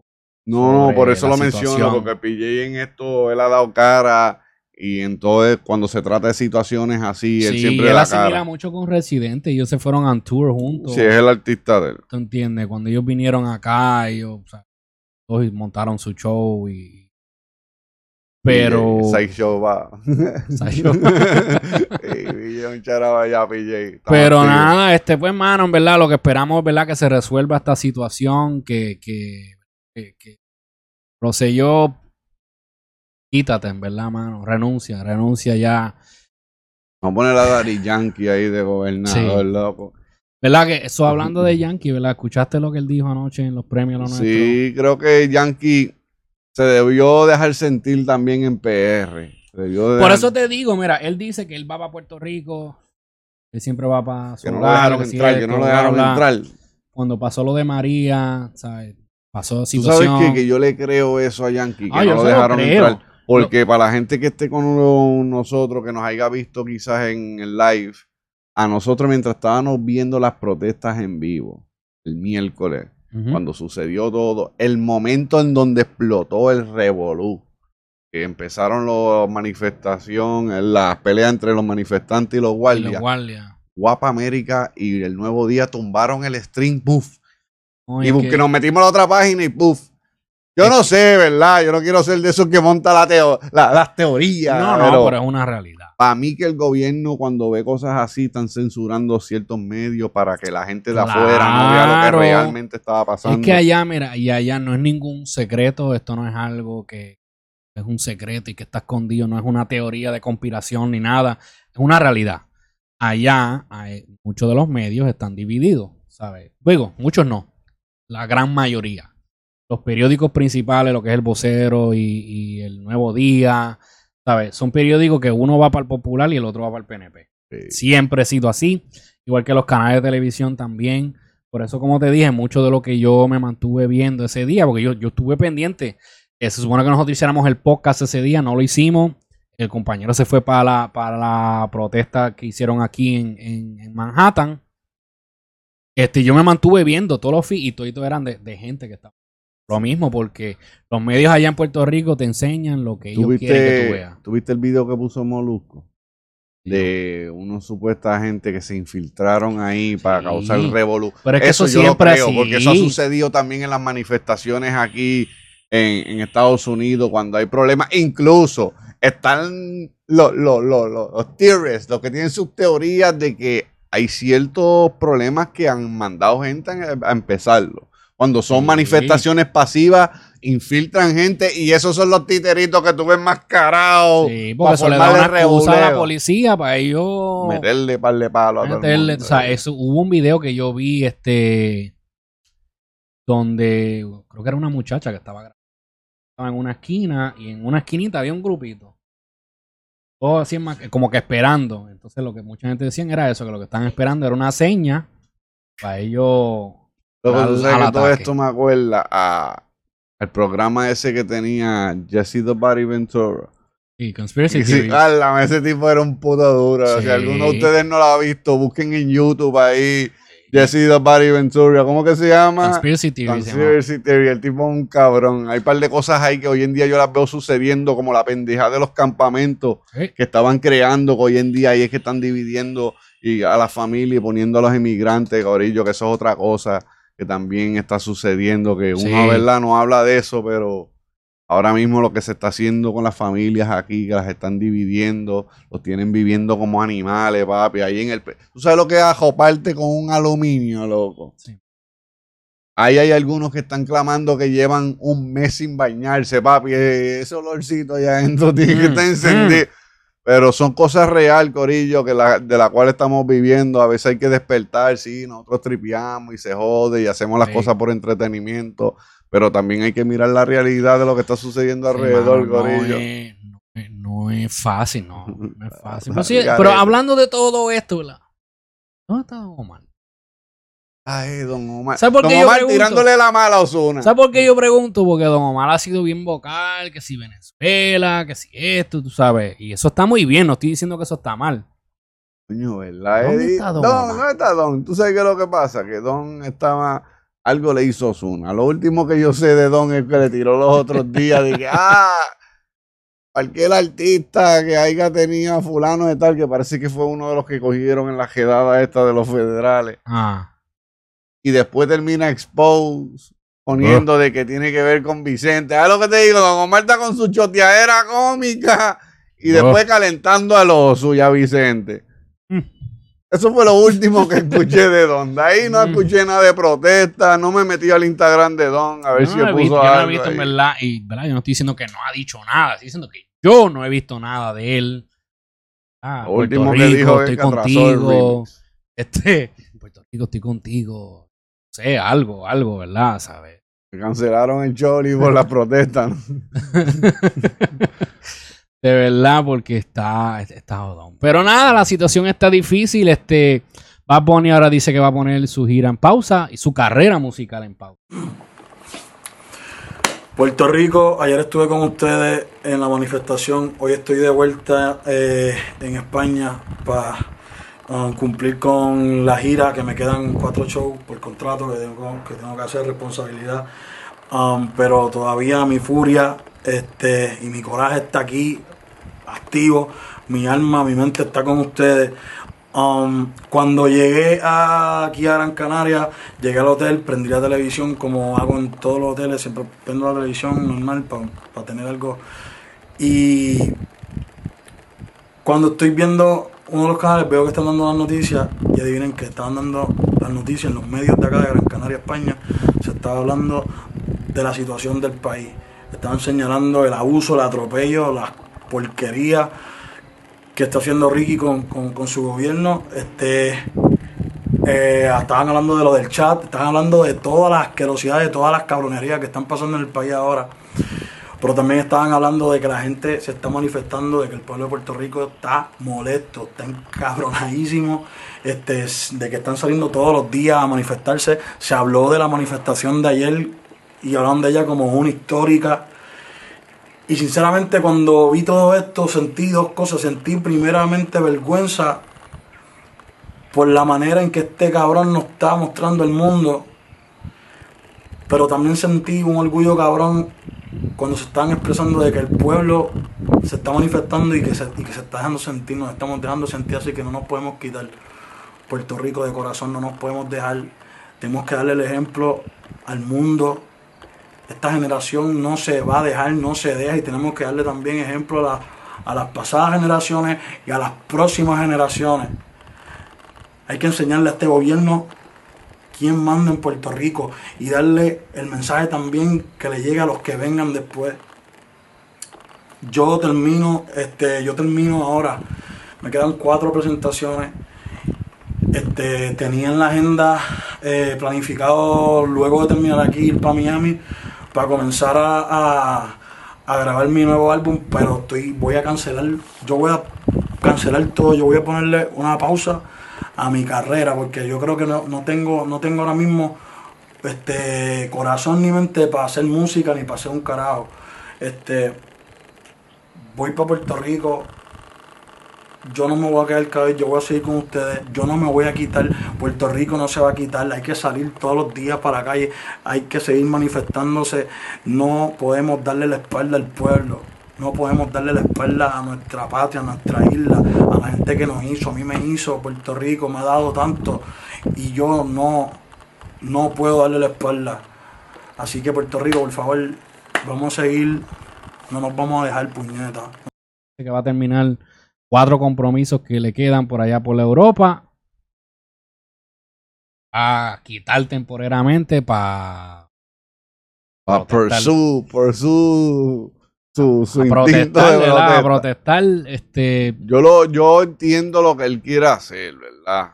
No, por eso lo menciono, porque PJ en esto, él ha dado cara y entonces cuando se trata de situaciones así, él Sí, siempre él asimila cara. mucho con Residente. Ellos se fueron on tour juntos. Si es el artista de él. ¿Tú entiendes? Cuando ellos vinieron acá, ellos o sea, todos montaron su show y... Pero... PJ, Sideshow va. Sí, PJ, un allá, PJ. Pero nada, este pues, mano, en verdad, lo que esperamos es, verdad, que se resuelva esta situación, que, que, que, que quítate, en verdad, mano, renuncia, renuncia ya. Vamos a poner a Daddy Yankee ahí de gobernador, Sí. loco. ¿Verdad que eso hablando de Yankee, ¿verdad? ¿Escuchaste lo que él dijo anoche en los premios Lo? Sí, creo que Yankee se debió dejar sentir también en PR. Se debió de Por eso te digo, mira, él dice que él va para Puerto Rico, él siempre va para su Que no lo dejaron que entrar, que no lo dejaron bla. entrar. Cuando pasó lo de María, ¿sabes? Pasó Tú situación. sabes que, que yo le creo eso a Yankee, que Ah, yo no lo lo dejaron creo. entrar. Porque para la gente que esté con uno- nosotros, que nos haya visto quizás en el live, a nosotros mientras estábamos viendo las protestas en vivo, el miércoles, cuando sucedió todo, el momento en donde explotó el revolú, que empezaron las manifestaciones, las peleas entre los manifestantes y los Y guardias, los guardias. Guapa América y el Nuevo Día tumbaron el stream, puff. Y que nos metimos a la otra página y puff. Yo no sé, ¿verdad? Yo no quiero ser de esos que monta la teo- la- las teorías. No, no, pero es una realidad. Para mí que el gobierno cuando ve cosas así están censurando ciertos medios para que la gente de afuera no vea lo Claro. que realmente estaba pasando. Es que allá, mira, y allá no es ningún secreto, esto no es algo que es un secreto y que está escondido, no es una teoría de conspiración ni nada, es una realidad. allá hay- muchos de los medios están divididos, ¿sabes? Luego, muchos no, la gran mayoría. Los periódicos principales, lo que es el vocero y, y el Nuevo Día, ¿sabes? Son periódicos que uno va para el popular y el otro va para el PNP. Siempre ha sido así, igual que los canales de televisión también. Por eso, como te dije, mucho de lo que yo me mantuve viendo ese día, porque yo, yo estuve pendiente. Eh, se supone que nosotros hiciéramos el podcast ese día, no lo hicimos. El compañero se fue para la, para la protesta que hicieron aquí en, en- en Manhattan. Este, yo me mantuve viendo todos los feeds y todos eran de, de gente que estaba. Lo mismo, porque los medios allá en Puerto Rico te enseñan lo que ellos ¿Tú quieren que tú viste, veas. tú viste el video que puso Molusco? De unos supuestas gente que se infiltraron ahí para causar revolú. Pero es que eso yo lo siempre creo, así. porque eso ha sucedido también en las manifestaciones aquí en, en Estados Unidos cuando hay problemas. Incluso están los, los, los, los, theorists, los que tienen sus teorías de que hay ciertos problemas que han mandado gente a empezarlo. Cuando son manifestaciones pasivas, infiltran gente y esos son los titeritos que tú ves mascarados. Sí, porque eso le da una excusa a la policía para ellos Meterle par de palo a todo el meterle, mundo. o sea, eso, hubo un video que yo vi, este, donde creo que era una muchacha que estaba. Estaba en una esquina y en una esquinita había un grupito. Todo así, como que esperando. Entonces lo que mucha gente decían era eso, que lo que estaban esperando era una seña para ellos Al- tú sabes que todo esto me acuerda a, al programa ese que tenía Jesse the Body Ventura. Sí, Conspiracy Sí, álame, ese tipo era un puto duro. Sí. Si alguno de ustedes no lo ha visto, busquen en YouTube ahí Jesse the Body Ventura. ¿Cómo que se llama? Conspiracy llama. Conspiracy Theory. El tipo es un cabrón. Hay un par de cosas ahí que hoy en día yo las veo sucediendo, como la pendeja de los campamentos Sí. que estaban creando, que hoy en día ahí es que están dividiendo y a la familia y poniendo a los inmigrantes, gorillo, que eso es otra cosa que también está sucediendo, que Sí. uno, ¿verdad? No habla de eso, pero ahora mismo lo que se está haciendo con las familias aquí, que las están dividiendo, los tienen viviendo como animales, papi, ahí en el... ¿Tú sabes lo que es ajoparte con un aluminio, loco? Sí. Ahí hay algunos que están clamando que llevan un mes sin bañarse, papi. eh, Ese olorcito allá adentro tiene que Mm, estar encendido. Pero son cosas real, Corillo, que la, de la cual estamos viviendo. A veces hay que despertar, sí, nosotros tripeamos y se jode y hacemos las Sí. cosas por entretenimiento. Pero también hay que mirar la realidad de lo que está sucediendo Sí, alrededor, mano, no Corillo. es- no es- no es fácil, no. No es fácil. Pero, sí, hablando de todo esto, ¿verdad? ¿Dónde está Omar? Ay, don Omar. ¿Sabes por Don qué yo Omar pregunto? tirándole la mala a Osuna. ¿Sabes por qué yo pregunto? Porque Don Omar ha sido bien vocal, que si Venezuela, que si esto, tú sabes. Y eso está muy bien, no estoy diciendo que eso está mal. Coño, ¿verdad? ¿Dónde está Don Don? ¿dónde está Don? ¿Tú sabes qué es lo que pasa? Que Don estaba... Algo le hizo Osuna. Lo último que yo sé de Don es que le tiró los otros días. Dije, ah, cualquier artista que haya tenido a fulano de tal, que parece que fue uno de los que cogieron en la jedada esta de los federales. Ah. Y después termina expose poniendo de que tiene que ver con Vicente. ¿Sabes lo que te digo? Don Omar está con su choteadera cómica y después calentando a los suya Vicente. Mm. Eso fue lo último que escuché de Don. De ahí no escuché nada de protesta. No me metí al Instagram de Don a ver si no, puso visto, yo no he algo visto en verdad, y ¿verdad? yo no estoy diciendo que no ha dicho nada, estoy diciendo que yo no he visto nada de él. Ah, Lo Puerto último que Rico, dijo es estoy que el contigo. Este, Puerto Rico, estoy contigo. Sé, algo, algo, ¿verdad? ¿Sabes? Me cancelaron el Choli por las protestas. ¿no? De verdad, porque está, está jodón. Pero nada, la situación está difícil. Este, Bad Bunny ahora dice que va a poner su gira en pausa y su carrera musical en pausa. Puerto Rico, ayer estuve con ustedes en la manifestación, hoy estoy de vuelta eh, en España para cumplir con la gira, que me quedan cuatro shows por contrato que tengo que, tengo que hacer, responsabilidad, Um, pero todavía mi furia este, y mi coraje está aquí, activo, mi alma, mi mente está con ustedes. Um, cuando llegué aquí a Gran Canaria, llegué al hotel, prendí la televisión como hago en todos los hoteles, siempre prendo la televisión normal para tener algo. Y cuando estoy viendo uno de los canales, veo que están dando las noticias y adivinen que estaban dando las noticias en los medios de acá de Gran Canaria, España. Se estaba hablando de la situación del país. Estaban señalando el abuso, el atropello, las porquerías que está haciendo Ricky con, con- con su gobierno. Este, eh, estaban hablando de lo del chat, estaban hablando de todas las asquerosidades, de todas las cabronerías que están pasando en el país ahora. Pero también estaban hablando de que la gente se está manifestando, de que el pueblo de Puerto Rico está molesto, está encabronadísimo, este, de que están saliendo todos los días a manifestarse. Se habló de la manifestación de ayer y hablaron de ella como una histórica. Y sinceramente cuando vi todo esto sentí dos cosas. Sentí primeramente vergüenza por la manera en que este cabrón nos está mostrando el mundo. Pero también sentí un orgullo cabrón cuando se están expresando de que el pueblo se está manifestando y que se, y que se está dejando sentir, nos estamos dejando sentir así que no nos podemos quitar Puerto Rico de corazón, no nos podemos dejar, tenemos que darle el ejemplo al mundo. Esta generación no se va a dejar, no se deja y tenemos que darle también ejemplo a, la- a las pasadas generaciones y a las próximas generaciones. Hay que enseñarle a este gobierno quién manda en Puerto Rico y darle el mensaje también que le llegue a los que vengan después. Yo termino, este, yo termino ahora. Me quedan cuatro presentaciones. Este, tenía en la agenda eh, planificado luego de terminar aquí ir para Miami para comenzar a, a- a grabar mi nuevo álbum, pero estoy, voy a cancelar, yo voy a cancelar todo, yo voy a ponerle una pausa a mi carrera porque yo creo que no, no tengo, no tengo ahora mismo este corazón ni mente para hacer música ni para hacer un carajo. Este voy para Puerto Rico, yo no me voy a quedar cabello, yo voy a seguir con ustedes, yo no me voy a quitar, Puerto Rico no se va a quitar, hay que salir todos los días para la calle, hay que seguir manifestándose, no podemos darle la espalda al pueblo, no podemos darle la espalda a nuestra patria, a nuestra isla, a la gente que nos hizo, a mí me hizo, Puerto Rico me ha dado tanto y yo no, no puedo darle la espalda. Así que Puerto Rico, por favor, vamos a seguir, no nos vamos a dejar puñeta. que va a terminar cuatro compromisos que le quedan por allá por la Europa. A quitar temporariamente para Para pursue, pursue su, su instinto protestar, de. A protestar, este, Yo, lo, yo entiendo lo que él quiere hacer, ¿verdad?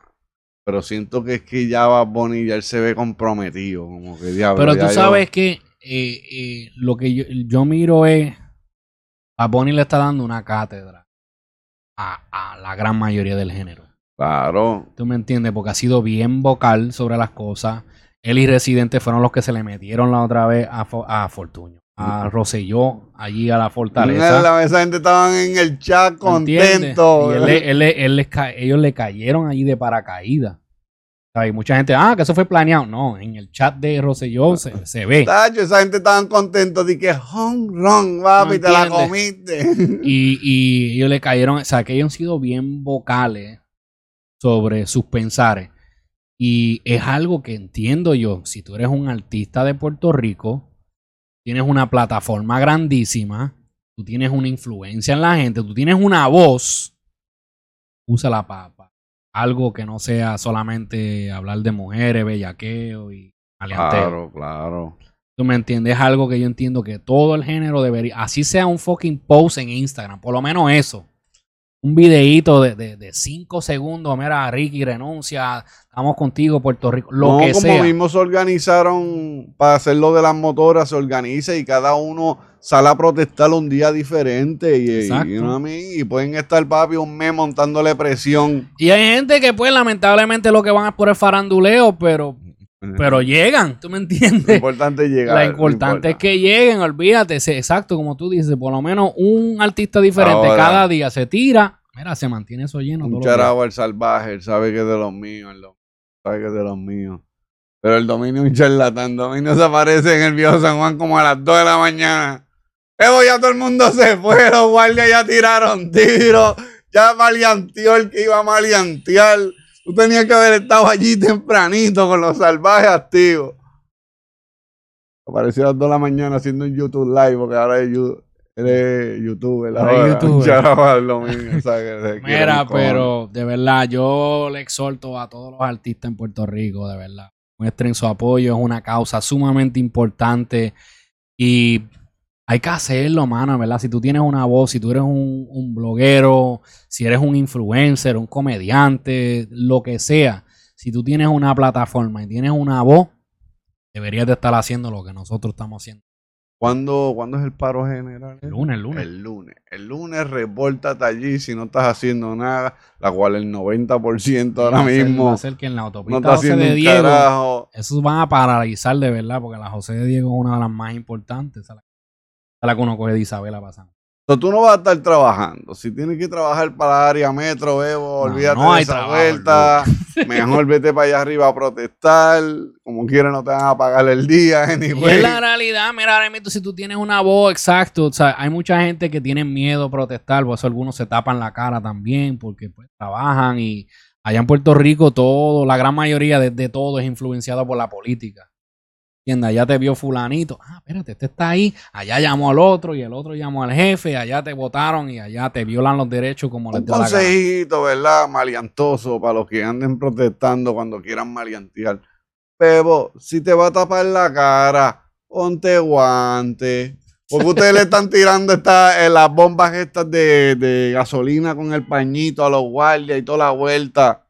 Pero siento que es que ya va Bonnie ya él se ve comprometido, como que diablo. pero tú yo- sabes que eh, eh, lo que yo, yo miro es a Bonnie le está dando una cátedra a, a la gran mayoría del género. Claro. ¿Tú me entiendes? Porque ha sido bien vocal sobre las cosas. Él y Residente fueron los que se le metieron la otra vez a, a Fortuño, a Rosselló, allí a la fortaleza. La- esa gente estaban en el chat contentos. Él él él ellos le cayeron allí de paracaídas. Y mucha gente, ah, que eso fue planeado. No, en el chat de Rosselló se, se ve. Tacho, esa gente estaban contentos de que home run, papi, No te la comiste. Y, y ellos le cayeron, o sea, que ellos han sido bien vocales sobre sus pensares. Y es algo que entiendo yo. Si tú eres un artista de Puerto Rico, tienes una plataforma grandísima, tú tienes una influencia en la gente, tú tienes una voz, usa la papa. Algo que no sea solamente hablar de mujeres, bellaqueo y maleanteo. Claro, claro. ¿Tú me entiendes? Es algo que yo entiendo que todo el género debería, así sea un fucking post en Instagram, por lo menos eso. Un videíto de, de, de cinco segundos, mira, Ricky renuncia, estamos contigo, Puerto Rico, lo no, que como sea. mismo se organizaron para hacer lo de las motoras, se organiza y cada uno sale a protestar un día diferente. Y, y, you know what I mean? y pueden estar, papi, un mes montándole presión. Y hay gente que, pues, lamentablemente lo que van es por el faranduleo, pero, pero llegan, ¿tú me entiendes? Lo importante es llegar. Lo importante importa. es que lleguen, olvídate, exacto, como tú dices, por lo menos un artista diferente Ahora. cada día se tira, mira, se mantiene eso lleno. Un charabo al salvaje, él sabe que es de los míos, él sabe que es de los míos. Pero el dominio es un charlatán. Dominio se aparece en el viejo San Juan como a las 2 de la mañana. Evo, ya todo el mundo se fue, los guardias ya tiraron tiros, ya maleanteó el que iba a maleantear. Tú tenías que haber estado allí tempranito con los salvajes activos. Apareció a las 2 de la mañana haciendo un YouTube Live, porque ahora es you- él es youtuber. Ahora al dominio, sabe que Mira, pero de verdad, yo le exhorto a todos los artistas en Puerto Rico, de verdad. Muestren su apoyo, es una causa sumamente importante y Hay que hacerlo, mano, ¿verdad? Si tú tienes una voz, si tú eres un, un bloguero, si eres un influencer, un comediante, lo que sea, si tú tienes una plataforma y tienes una voz, deberías de estar haciendo lo que nosotros estamos haciendo. ¿Cuándo, ¿Cuándo es el paro general? El lunes, el lunes. El lunes. El lunes repórtate allí si no estás haciendo nada, la cual el 90% ahora Va a ser- mismo va a ser que en la no autopista está José de Diego, carajo. esos van a paralizar de verdad, porque la José de Diego es una de las más importantes. La, la que uno coge de Isabela pasando. Entonces, tú no vas a estar trabajando. Si tienes que trabajar para área metro, Bebo, olvídate no de esa trabajo, vuelta. Mejor vete para allá arriba a protestar. Como quiera, no te van a pagar el día. Y Anyway. es la realidad, mira, si tú tienes una voz, exacto, o sea, hay mucha gente que tiene miedo a protestar, por eso algunos se tapan la cara también, porque pues trabajan y allá en Puerto Rico todo, la gran mayoría de, de todo es influenciado por la política. ¿Entiendes? Allá te vio fulanito, ah, espérate, este está ahí, allá llamó al otro y el otro llamó al jefe, allá te votaron y allá te violan los derechos como les Un consejito, ¿verdad? Maleantoso para los que anden protestando cuando quieran maleantear. Bebo, si te va a tapar la cara, ponte guante. Porque ustedes le están tirando esta, eh, las bombas estas de, de gasolina con el pañito a los guardias y toda la vuelta.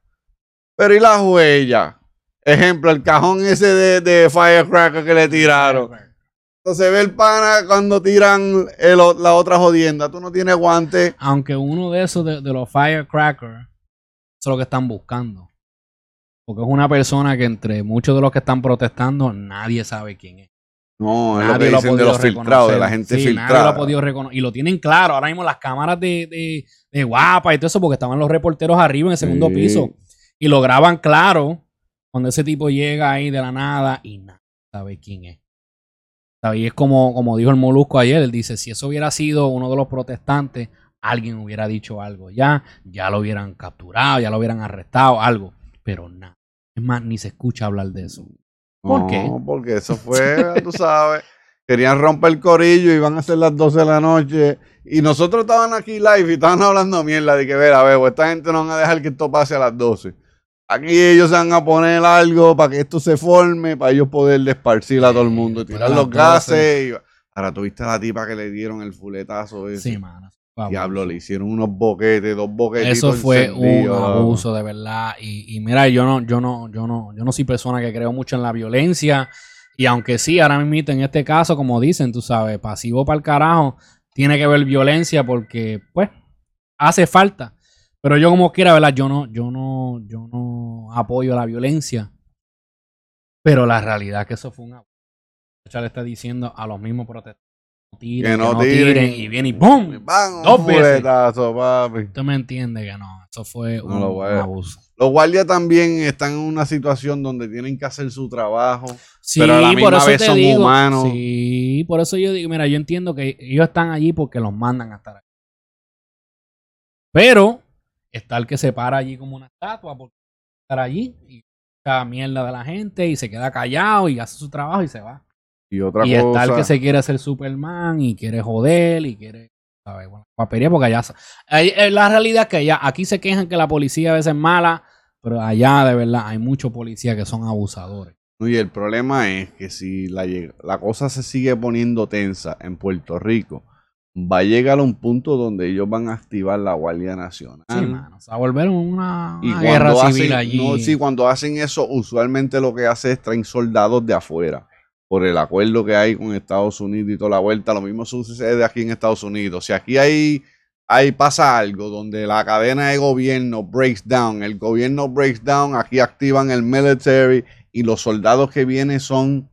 Pero ¿y las huellas? Ejemplo, el cajón ese de, de firecracker que le tiraron. Entonces ve el pana cuando tiran el la otra jodienda. Tú no tienes guante. Aunque uno de esos de, de los firecrackers, eso es lo que están buscando. Porque es una persona que entre muchos de los que están protestando, nadie sabe quién es. No, es lo Nadie que lo ha dicen de podido los filtrados, de la reconocer. gente Sí, Nadie lo filtrada. ha podido reconocer. Y lo tienen claro. Ahora mismo las cámaras de, de, de guapa y todo eso, porque estaban los reporteros arriba en el segundo Sí. piso. Y lo graban claro cuando ese tipo llega ahí de la nada y nadie sabe quién es. ¿Sabe? Y es como, como dijo el Molusco ayer, él dice, si eso hubiera sido uno de los protestantes, alguien hubiera dicho algo ya, ya lo hubieran capturado, ya lo hubieran arrestado, algo. Pero nada. Es más, ni se escucha hablar de eso. ¿Por no, qué? porque eso fue, tú sabes. Querían romper el corillo y iban a ser las 12 de la noche. Y nosotros estaban aquí live y estaban hablando mierda de que, ver, a ver, esta gente no van a dejar que esto pase a las 12. Aquí ellos se van a poner algo para que esto se forme, para ellos poder esparcir a todo el mundo, tirar a las los 12. gases. Y... Ahora, ¿tuviste a la tipa que le dieron el fuletazo ese? Sí, mano. Diablo, le hicieron unos boquetes, dos boquetitos Eso fue un encendidos, abuso de verdad. Y, y mira, yo no, yo no, yo no, yo no soy persona que creo mucho en la violencia. Y aunque sí, ahora mismo en este caso, como dicen, tú sabes, pasivo para el carajo, tiene que ver violencia porque, pues, hace falta. Pero yo como quiera, ¿verdad? Yo no, yo no, yo no apoyo la violencia. Pero la realidad es que eso fue un abuso. Le está diciendo a los mismos protestantes. Tiren, Que no que no tiren, tiren. y viene y ¡pum! Bang, Dos un veces. papi. Usted me entiende que no, eso fue No un, lo un a- abuso. Los guardias también están en una situación donde tienen que hacer su trabajo, Sí, pero a la misma por eso vez son digo. humanos. Sí, por eso yo digo, mira, yo entiendo que ellos están allí porque los mandan a estar allí. Pero está el que se para allí como una estatua por estar allí y echa mierda de la gente y se queda callado y hace su trabajo y se va. Y otra y está el cosa, que se quiere hacer Superman y quiere joder y quiere, ¿sabes? Bueno, guapería porque allá... eh, La realidad es que allá, aquí se quejan que la policía a veces es mala, pero allá de verdad hay muchos policías que son abusadores. Y el problema es que si la, la cosa se sigue poniendo tensa en Puerto Rico, va a llegar a un punto donde ellos van a activar la Guardia Nacional. Sí, mano. O sea, volver una, Y una guerra civil hacen, allí. no, sí, cuando hacen eso, usualmente lo que hace es traen soldados de afuera. Por el acuerdo que hay con Estados Unidos y toda la vuelta. Lo mismo sucede aquí en Estados Unidos. Si aquí hay, hay pasa algo donde la cadena de gobierno breaks down, el gobierno breaks down, aquí activan el military y los soldados que vienen son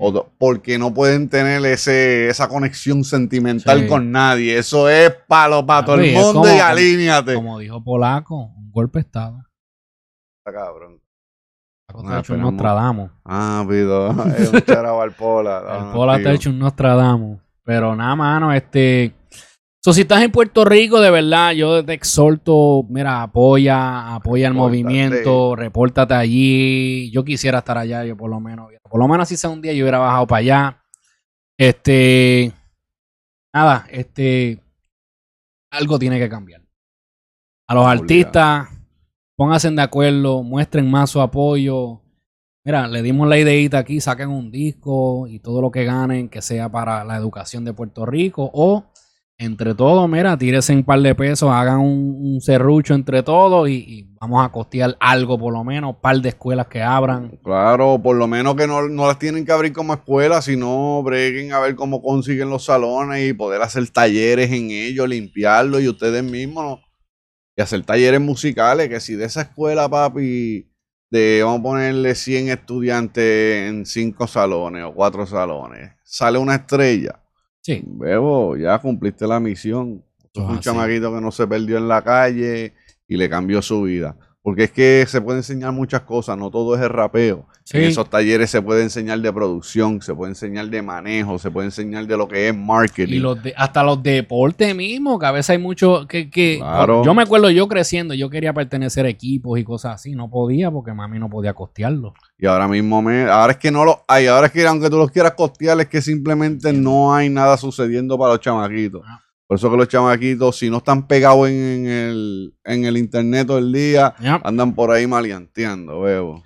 o porque no pueden tener ese, esa conexión sentimental Sí. con nadie. Eso es palo para todo el mundo como- y alíñate. Como dijo Polaco, un golpe de Estado. Está cabrón. Polaco Ah, está hecho un. Nostradamus. Ah, pido. Es un charao al pola. El Ah, Pola está tío. hecho un Nostradamus. Pero nada, mano, este. So, si estás en Puerto Rico, de verdad, yo te exhorto, mira, apoya, apoya el movimiento, repórtate allí. Yo quisiera estar allá, yo por lo menos. Por lo menos si sea un día yo hubiera bajado para allá. Este. Nada, este. Algo tiene que cambiar. A los Obligado. artistas, pónganse de acuerdo, muestren más su apoyo. Mira, le dimos la ideita aquí, saquen un disco y todo lo que ganen que sea para la educación de Puerto Rico o entre todos, mira, tírese un par de pesos, hagan un, un serrucho entre todos y, vamos a costear algo por lo menos, un par de escuelas que abran. Claro, por lo menos que no, no las tienen que abrir como escuela, sino breguen a ver cómo consiguen los salones y poder hacer talleres en ellos, limpiarlos y ustedes mismos. Y hacer talleres musicales, que si de esa escuela, papi, de, vamos a ponerle 100 estudiantes en 5 salones o 4 salones, sale una estrella. Sí. Bebo, ya cumpliste la misión. Es un así. chamaquito que no se perdió en la calle y le cambió su vida. Porque es que se puede enseñar muchas cosas, no todo es el rapeo. Sí. En esos talleres se puede enseñar de producción, se puede enseñar de manejo, se puede enseñar de lo que es marketing. Y los de- hasta los deportes mismos, que a veces hay mucho que, que Claro. yo me acuerdo yo creciendo, yo quería pertenecer a equipos y cosas así, no podía porque mami no podía costearlo. Y ahora mismo, me, ahora es que no lo hay, ahora es que aunque tú los quieras costear, es que simplemente no hay nada sucediendo para los chamaquitos. Ah. Por eso que los chamaquitos, si no están pegados en, en el, en el internet todo el día, andan por ahí maleanteando, bebo.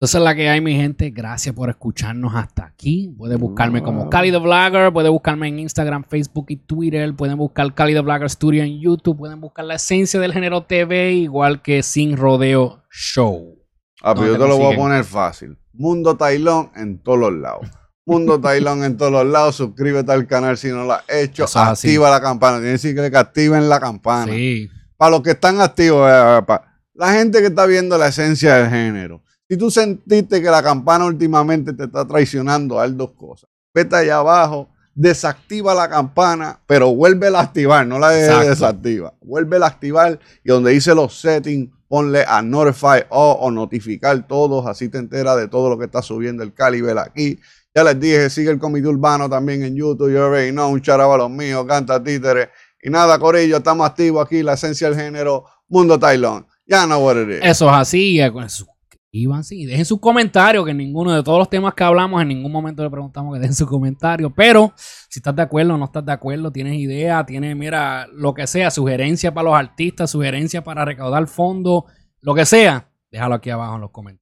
Entonces la que hay, mi gente, gracias por escucharnos hasta aquí. Puedes buscarme como Cali the Vlogger, puedes buscarme en Instagram, Facebook y Twitter, pueden buscar Cali the Vlogger Studio en YouTube, pueden buscar la esencia del género TV, igual que Sin Rodeo Show. Ah, pero ¿Dónde yo te lo voy a poner fácil. Mundo Tailón en todos los lados. Mundo Tailón en todos los lados. Suscríbete al canal si no lo has hecho. Eso es así. Activa la campana. Tiene que decir que activen la campana. Sí. Para los que están activos, eh, pa- la gente que está viendo la esencia del género. Si tú sentiste que la campana últimamente te está traicionando, haz dos cosas. Vete allá abajo, desactiva la campana, pero vuélvela a activar, no la de- desactiva. Vuélvela a activar y donde dice los settings, ponle a notify all o notificar todos, así te enteras de todo lo que está subiendo el Caliber aquí. Ya les dije, sigue el Comité Urbano también en YouTube, yo already know, un charaba los míos, canta títere. Y nada, Corillo, estamos activos aquí, la esencia del género, Mundo Tailón. Ya no what it is. Eso es así. Suscríbanse y dejen sus comentarios, que ninguno de todos los temas que hablamos, en ningún momento le preguntamos que dejen sus comentarios. Pero si estás de acuerdo o no estás de acuerdo, tienes idea, tienes, mira, lo que sea, sugerencia para los artistas, sugerencia para recaudar fondos, lo que sea, déjalo aquí abajo en los comentarios.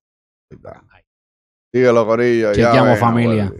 Síguelo, Corillo. ya Chequeamos, ven, familia.